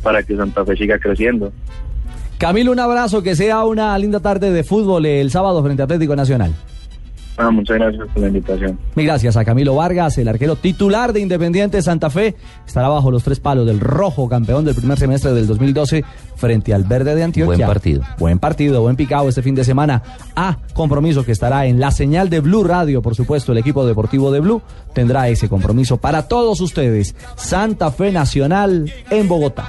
para que Santa Fe siga creciendo. Camilo, un abrazo, que sea una linda tarde de fútbol el sábado frente a Atlético Nacional. Ah, muchas gracias por la invitación. Mil gracias a Camilo Vargas, el arquero titular de Independiente Santa Fe. Estará bajo los tres palos del rojo, campeón del primer semestre del 2012, frente al verde de Antioquia. Buen partido. Buen partido, buen picado este fin de semana. A compromiso que estará en la señal de Blue Radio, por supuesto, el equipo deportivo de Blue tendrá ese compromiso para todos ustedes. Santa Fe Nacional en Bogotá.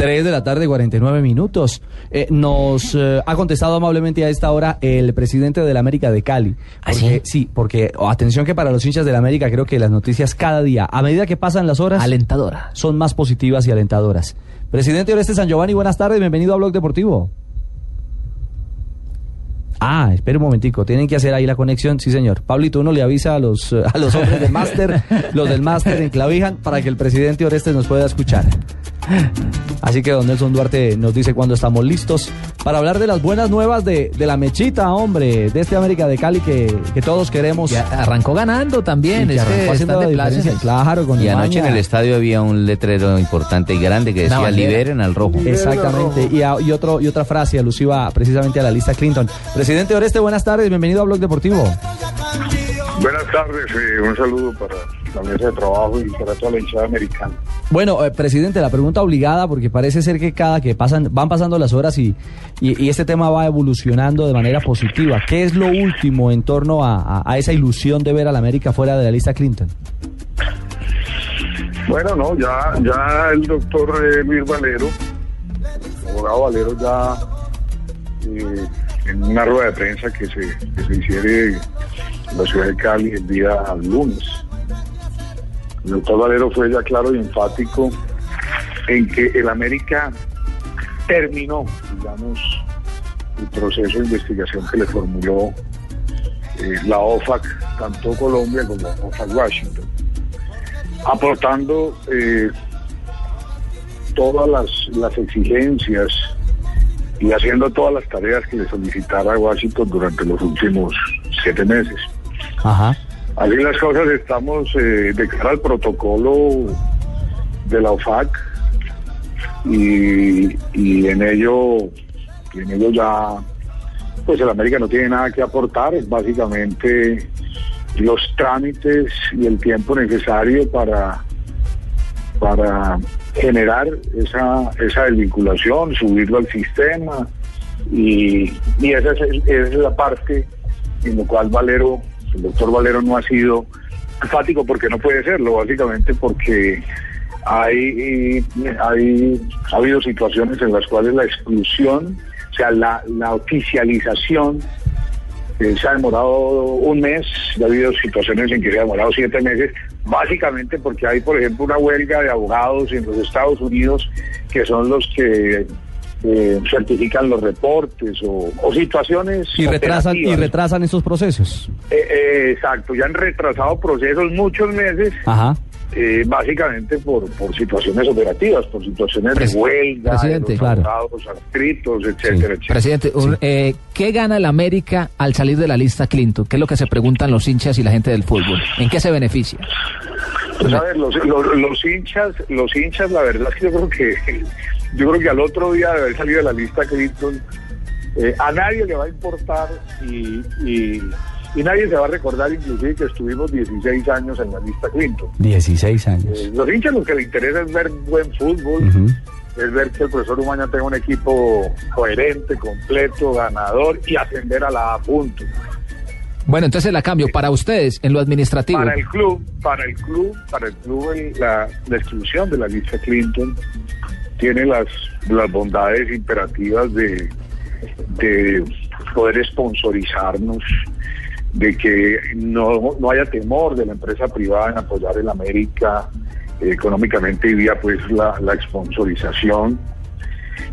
3 de la tarde, 49 minutos. Eh, nos eh, ha contestado amablemente a esta hora el presidente de la América de Cali. Porque, sí? porque oh, atención que para los hinchas de la América creo que las noticias cada día, a medida que pasan las horas, alentadora, son más positivas y alentadoras. Presidente Oreste San Giovanni, buenas tardes, bienvenido a Blog Deportivo. Ah, espere un momentico, tienen que hacer ahí la conexión, sí señor. Pablito, uno le avisa a los, a los hombres del máster, los del máster en Clavijan, para que el presidente Orestes nos pueda escuchar. Así que don Nelson Duarte nos dice cuando estamos listos para hablar de las buenas nuevas de, de la mechita, hombre, de este América de Cali que, que todos queremos. Y arrancó ganando también, Y que arrancó haciendo de diferencia, claro, con Y anoche en el estadio había un letrero importante y grande que decía liberen al rojo. Exactamente, y, a- y, otro, y otra frase alusiva precisamente a la lista Clinton. Presidente Oreste, buenas tardes, bienvenido a Blog Deportivo. Buenas tardes, eh, un saludo para la mesa de trabajo y para toda la hinchada americana. Bueno, eh, presidente, la pregunta obligada, porque parece ser que cada que pasan, van pasando las horas y, y- y este tema va evolucionando de manera positiva. ¿Qué es lo último en torno a, a- a esa ilusión de ver a la América fuera de la lista Clinton? Bueno, no, ya, ya el doctor eh, Luis Valero, el abogado Valero ya eh, en una rueda de prensa que se, que se hiciere en la ciudad de Cali el día lunes. El doctor Valero fue ya claro y enfático en que el América terminó, digamos, el proceso de investigación que le formuló eh, la OFAC, tanto Colombia como la OFAC Washington aportando eh, todas las, las exigencias y haciendo todas las tareas que le solicitara Washington durante los últimos siete meses. Ajá. Así las cosas estamos eh, de cara al protocolo de la OFAC y, y en ello y en ello ya pues el América no tiene nada que aportar, es básicamente los trámites y el tiempo necesario para para generar esa, esa desvinculación, subirlo al sistema y, y esa, es, esa es la parte en la cual Valero, el doctor Valero no ha sido enfático porque no puede serlo, básicamente porque hay, hay ha habido situaciones en las cuales la exclusión, o sea, la, la oficialización eh, se ha demorado un mes, ya ha habido situaciones en que se ha demorado siete meses, básicamente porque hay, por ejemplo, una huelga de abogados en los Estados Unidos que son los que eh, certifican los reportes o, o situaciones. Y retrasan, y retrasan esos procesos. Eh, eh, exacto, ya han retrasado procesos muchos meses. Ajá. Eh, básicamente por, por situaciones operativas, por situaciones de huelga, presidente, de los claro. adscritos, etcétera, etcétera. Presidente, eh, ¿qué gana el América al salir de la lista Clinton? ¿Qué es lo que se preguntan los hinchas y la gente del fútbol? ¿En qué se beneficia? Pues a ver, los, los, los hinchas, los hinchas, la verdad es que yo creo que yo creo que al otro día de haber salido de la lista Clinton, eh, a nadie le va a importar y, y, y nadie se va a recordar inclusive que estuvimos 16 años en la lista Clinton. 16 años. Eh, los hinchas lo que les interesa es ver buen fútbol, es ver que el profesor Umaña tenga un equipo coherente, completo, ganador y ascender a la A punto. Bueno, entonces la cambio. Para ustedes, en lo administrativo. Para el club, para el club, para el club el- la, la exclusión de la lista Clinton tiene las, las bondades imperativas de, de poder sponsorizarnos, de que no, no haya temor de la empresa privada en apoyar el América económicamente y vía pues la, la sponsorización.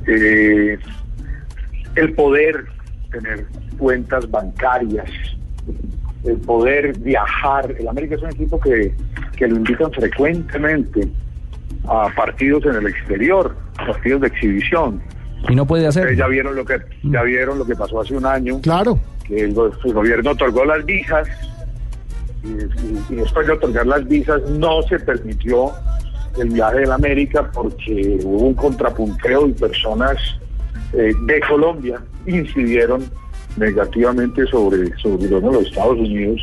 Eh, el poder tener cuentas bancarias, el poder viajar. El América es un equipo que, que lo invitan frecuentemente a partidos en el exterior, partidos de exhibición. Y no puede hacer. Ustedes ya vieron lo que ya vieron lo que pasó hace un año. Claro. Que el, go- el gobierno otorgó las visas y, y- y después de otorgar las visas no se permitió el viaje de la América porque hubo un contrapunteo y personas eh, de Colombia incidieron negativamente sobre, sobre el gobierno de los Estados Unidos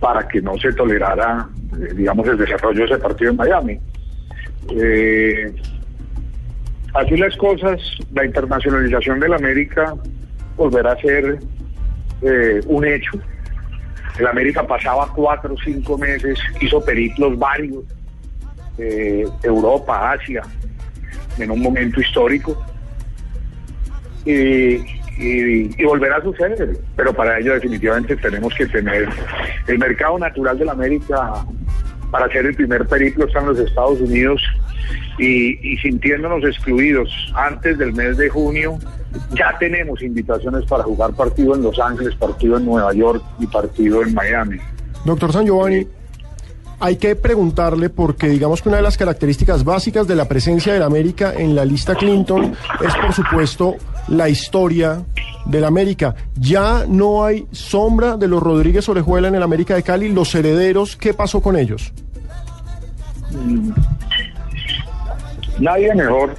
para que no se tolerara, eh, digamos, el desarrollo de ese partido en Miami. Eh, así las cosas, la internacionalización de la América volverá a ser eh, un hecho. El América pasaba cuatro o cinco meses, hizo periplos varios, eh, Europa, Asia, en un momento histórico. Y, volverá a suceder, pero para ello definitivamente tenemos que tener el mercado natural de la América para hacer el primer periplo están los Estados Unidos y, y sintiéndonos excluidos antes del mes de junio, ya tenemos invitaciones para jugar partido en Los Ángeles, partido en Nueva York y partido en Miami. Doctor San Giovanni, hay que preguntarle porque digamos que una de las características básicas de la presencia del América en la lista Clinton es por supuesto la historia del América. Ya no hay sombra de los Rodríguez Orejuela en el América de Cali, los herederos, ¿qué pasó con ellos? Nadie mejor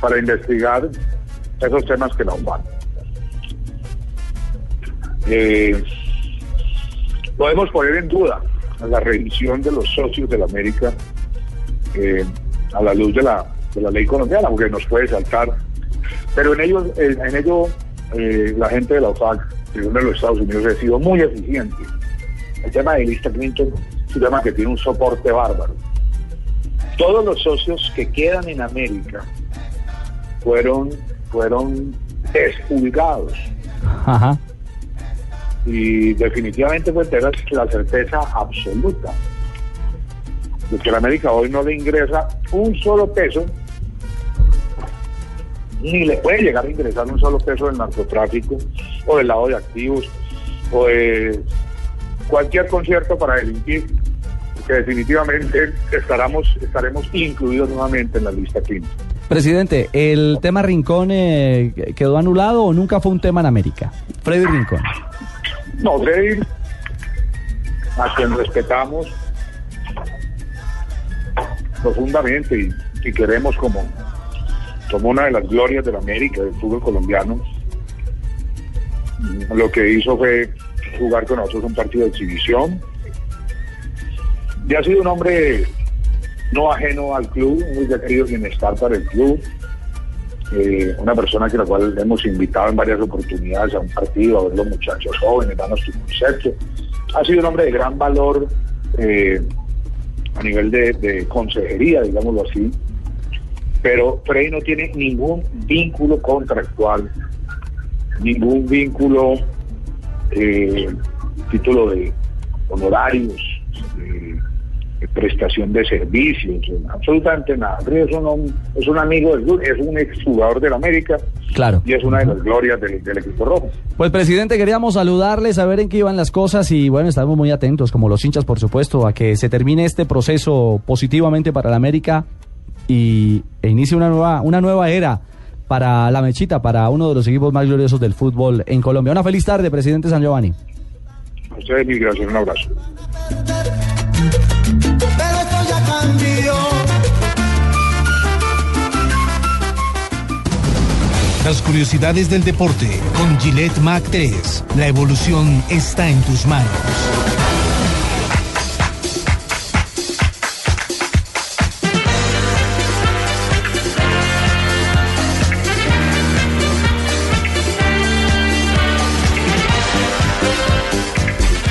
para investigar esos temas que la UPAN. Eh, podemos poner en duda la revisión de los socios de la América eh, a la luz de la, de la ley colombiana, porque nos puede saltar. Pero en ello, en, ello eh, la gente de la OFAC, de los Estados Unidos, ha sido muy eficiente. El tema de lista Clinton es un tema que tiene un soporte bárbaro. Todos los socios que quedan en América fueron, fueron expulgados Ajá. y definitivamente pues la certeza absoluta de que la América hoy no le ingresa un solo peso ni le puede llegar a ingresar un solo peso del narcotráfico o del lado de activos o de cualquier concierto para delinquir que definitivamente estaremos, estaremos incluidos nuevamente en la lista Clinton. Presidente, ¿el tema Rincón eh, quedó anulado o nunca fue un tema en América? Freddy Rincón. No, Freddy, a quien respetamos profundamente y, y queremos como, como una de las glorias de la América, del fútbol colombiano, lo que hizo fue jugar con nosotros un partido de exhibición. Y ha sido un hombre no ajeno al club, muy querido bienestar para el club. Eh, una persona que la cual hemos invitado en varias oportunidades a un partido, a ver los muchachos jóvenes, danos tu concepto. Ha sido un hombre de gran valor eh, a nivel de, consejería, digámoslo así. Pero Frey no tiene ningún vínculo contractual, ningún vínculo, eh, título de honorarios, prestación de servicios, absolutamente nada. Frey es un, es un amigo es un exjugador del América Claro. y es una de las glorias del, del equipo rojo. Pues presidente, queríamos saludarle, saber en qué iban las cosas y bueno, estamos muy atentos, como los hinchas, por supuesto, a que se termine este proceso positivamente para la América y e inicie una nueva, una nueva era para la Mechita, para uno de los equipos más gloriosos del fútbol en Colombia. Una feliz tarde, presidente San Giovanni. A ustedes mil gracias, un abrazo. Las curiosidades del deporte con Gillette Mac 3. La evolución está en tus manos.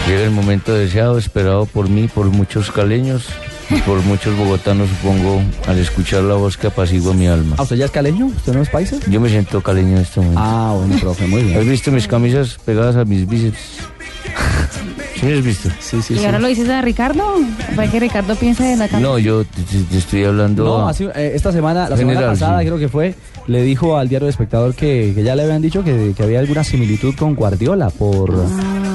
Llega el momento deseado, esperado por mí, por muchos caleños por muchos bogotanos, supongo, al escuchar la voz que apacigua mi alma. ¿A usted ya es caleño? ¿Usted no es paisa? Yo me siento caleño en este momento. Ah, bueno, profe, muy bien. ¿Has visto mis camisas pegadas a mis bíceps? ¿Sí me has visto? Sí, sí, ¿Y ahora lo dices a Ricardo? Para que Ricardo piense de la cama. No, yo te, estoy hablando... No, a- así, eh, esta semana, la semana pasada sí. creo que fue, le dijo al diario El Espectador que, que ya le habían dicho que, que había alguna similitud con Guardiola por,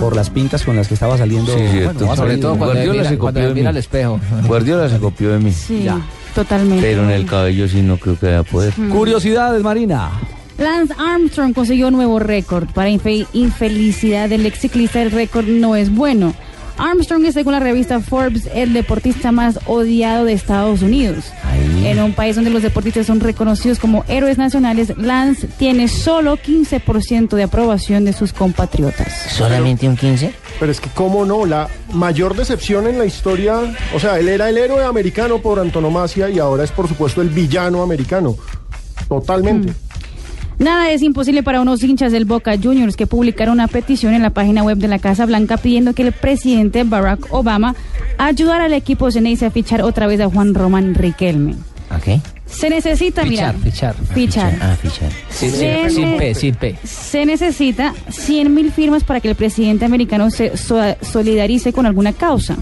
por las pintas con las que estaba saliendo. Sí, bueno, va a salir- Guardiola se copió de mí. espejo. Guardiola se copió de mí. Sí. Ya. Totalmente. Pero en el cabello sí no creo que vaya a poder. Mm. Curiosidades, Marina. Lance Armstrong consiguió un nuevo récord. Para infe- infelicidad del ex ciclista, el récord no es bueno. Armstrong es, según la revista Forbes, el deportista más odiado de Estados Unidos. En un país donde los deportistas son reconocidos como héroes nacionales, Lance tiene solo 15% de aprobación de sus compatriotas. ¿Solamente un 15? Pero es que, ¿cómo no? La mayor decepción en la historia. O sea, él era el héroe americano por antonomasia y ahora es, por supuesto, el villano americano. Totalmente. Nada es imposible para unos hinchas del Boca Juniors que publicaron una petición en la página web de la Casa Blanca pidiendo que el presidente Barack Obama ayudara al equipo Ceneice a fichar otra vez a Juan Román Riquelme. ¿A qué? Se necesita, mira, Fichar, fichar. fichar. Ah, fichar. Sin, Se P, sin P. Se necesita 100 mil firmas para que el presidente americano se so- solidarice con alguna causa.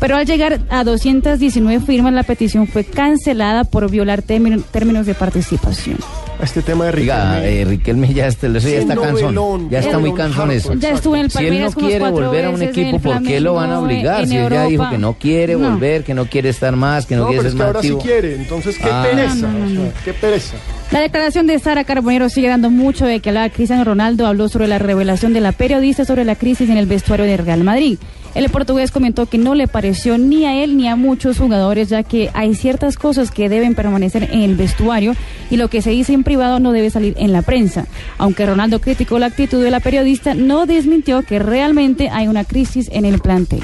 Pero al llegar a 219 firmas, la petición fue cancelada por violar término- términos de participación. Este tema de Oiga, Riquelme. eh, Riquelme ya está, eso ya está cansón. Ya está muy cansón eso. harto, Ya estuvo en el Si él no quiere volver a un equipo, ¿por qué lo van a obligar? Si él ya dijo que no quiere No. volver, que no quiere estar más, que no, No, quiere pero es ser que más ahora sí quiere. Entonces, qué Ah. pereza. No, no, o sea, qué pereza. La declaración de Sara Carbonero sigue dando mucho de que hablar. Cristiano Ronaldo habló sobre la revelación de la periodista sobre la crisis en el vestuario de Real Madrid. El portugués comentó que no le pareció ni a él ni a muchos jugadores, ya que hay ciertas cosas que deben permanecer en el vestuario y lo que se dice en privado no debe salir en la prensa. Aunque Ronaldo criticó la actitud de la periodista, no desmintió que realmente hay una crisis en el plantel.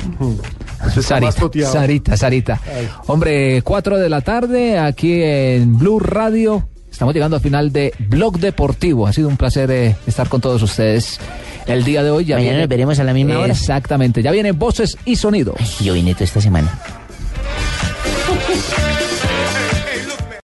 Sarita, toteado. Sarita, Sarita. Hombre, 4 de la tarde aquí en Blue Radio. Estamos llegando al final de Blog Deportivo. Ha sido un placer eh, estar con todos ustedes el día de hoy. Ya Mañana viene- nos veremos a la misma hora. Exactamente. Ya vienen voces y sonidos. Yo vine toda esta semana.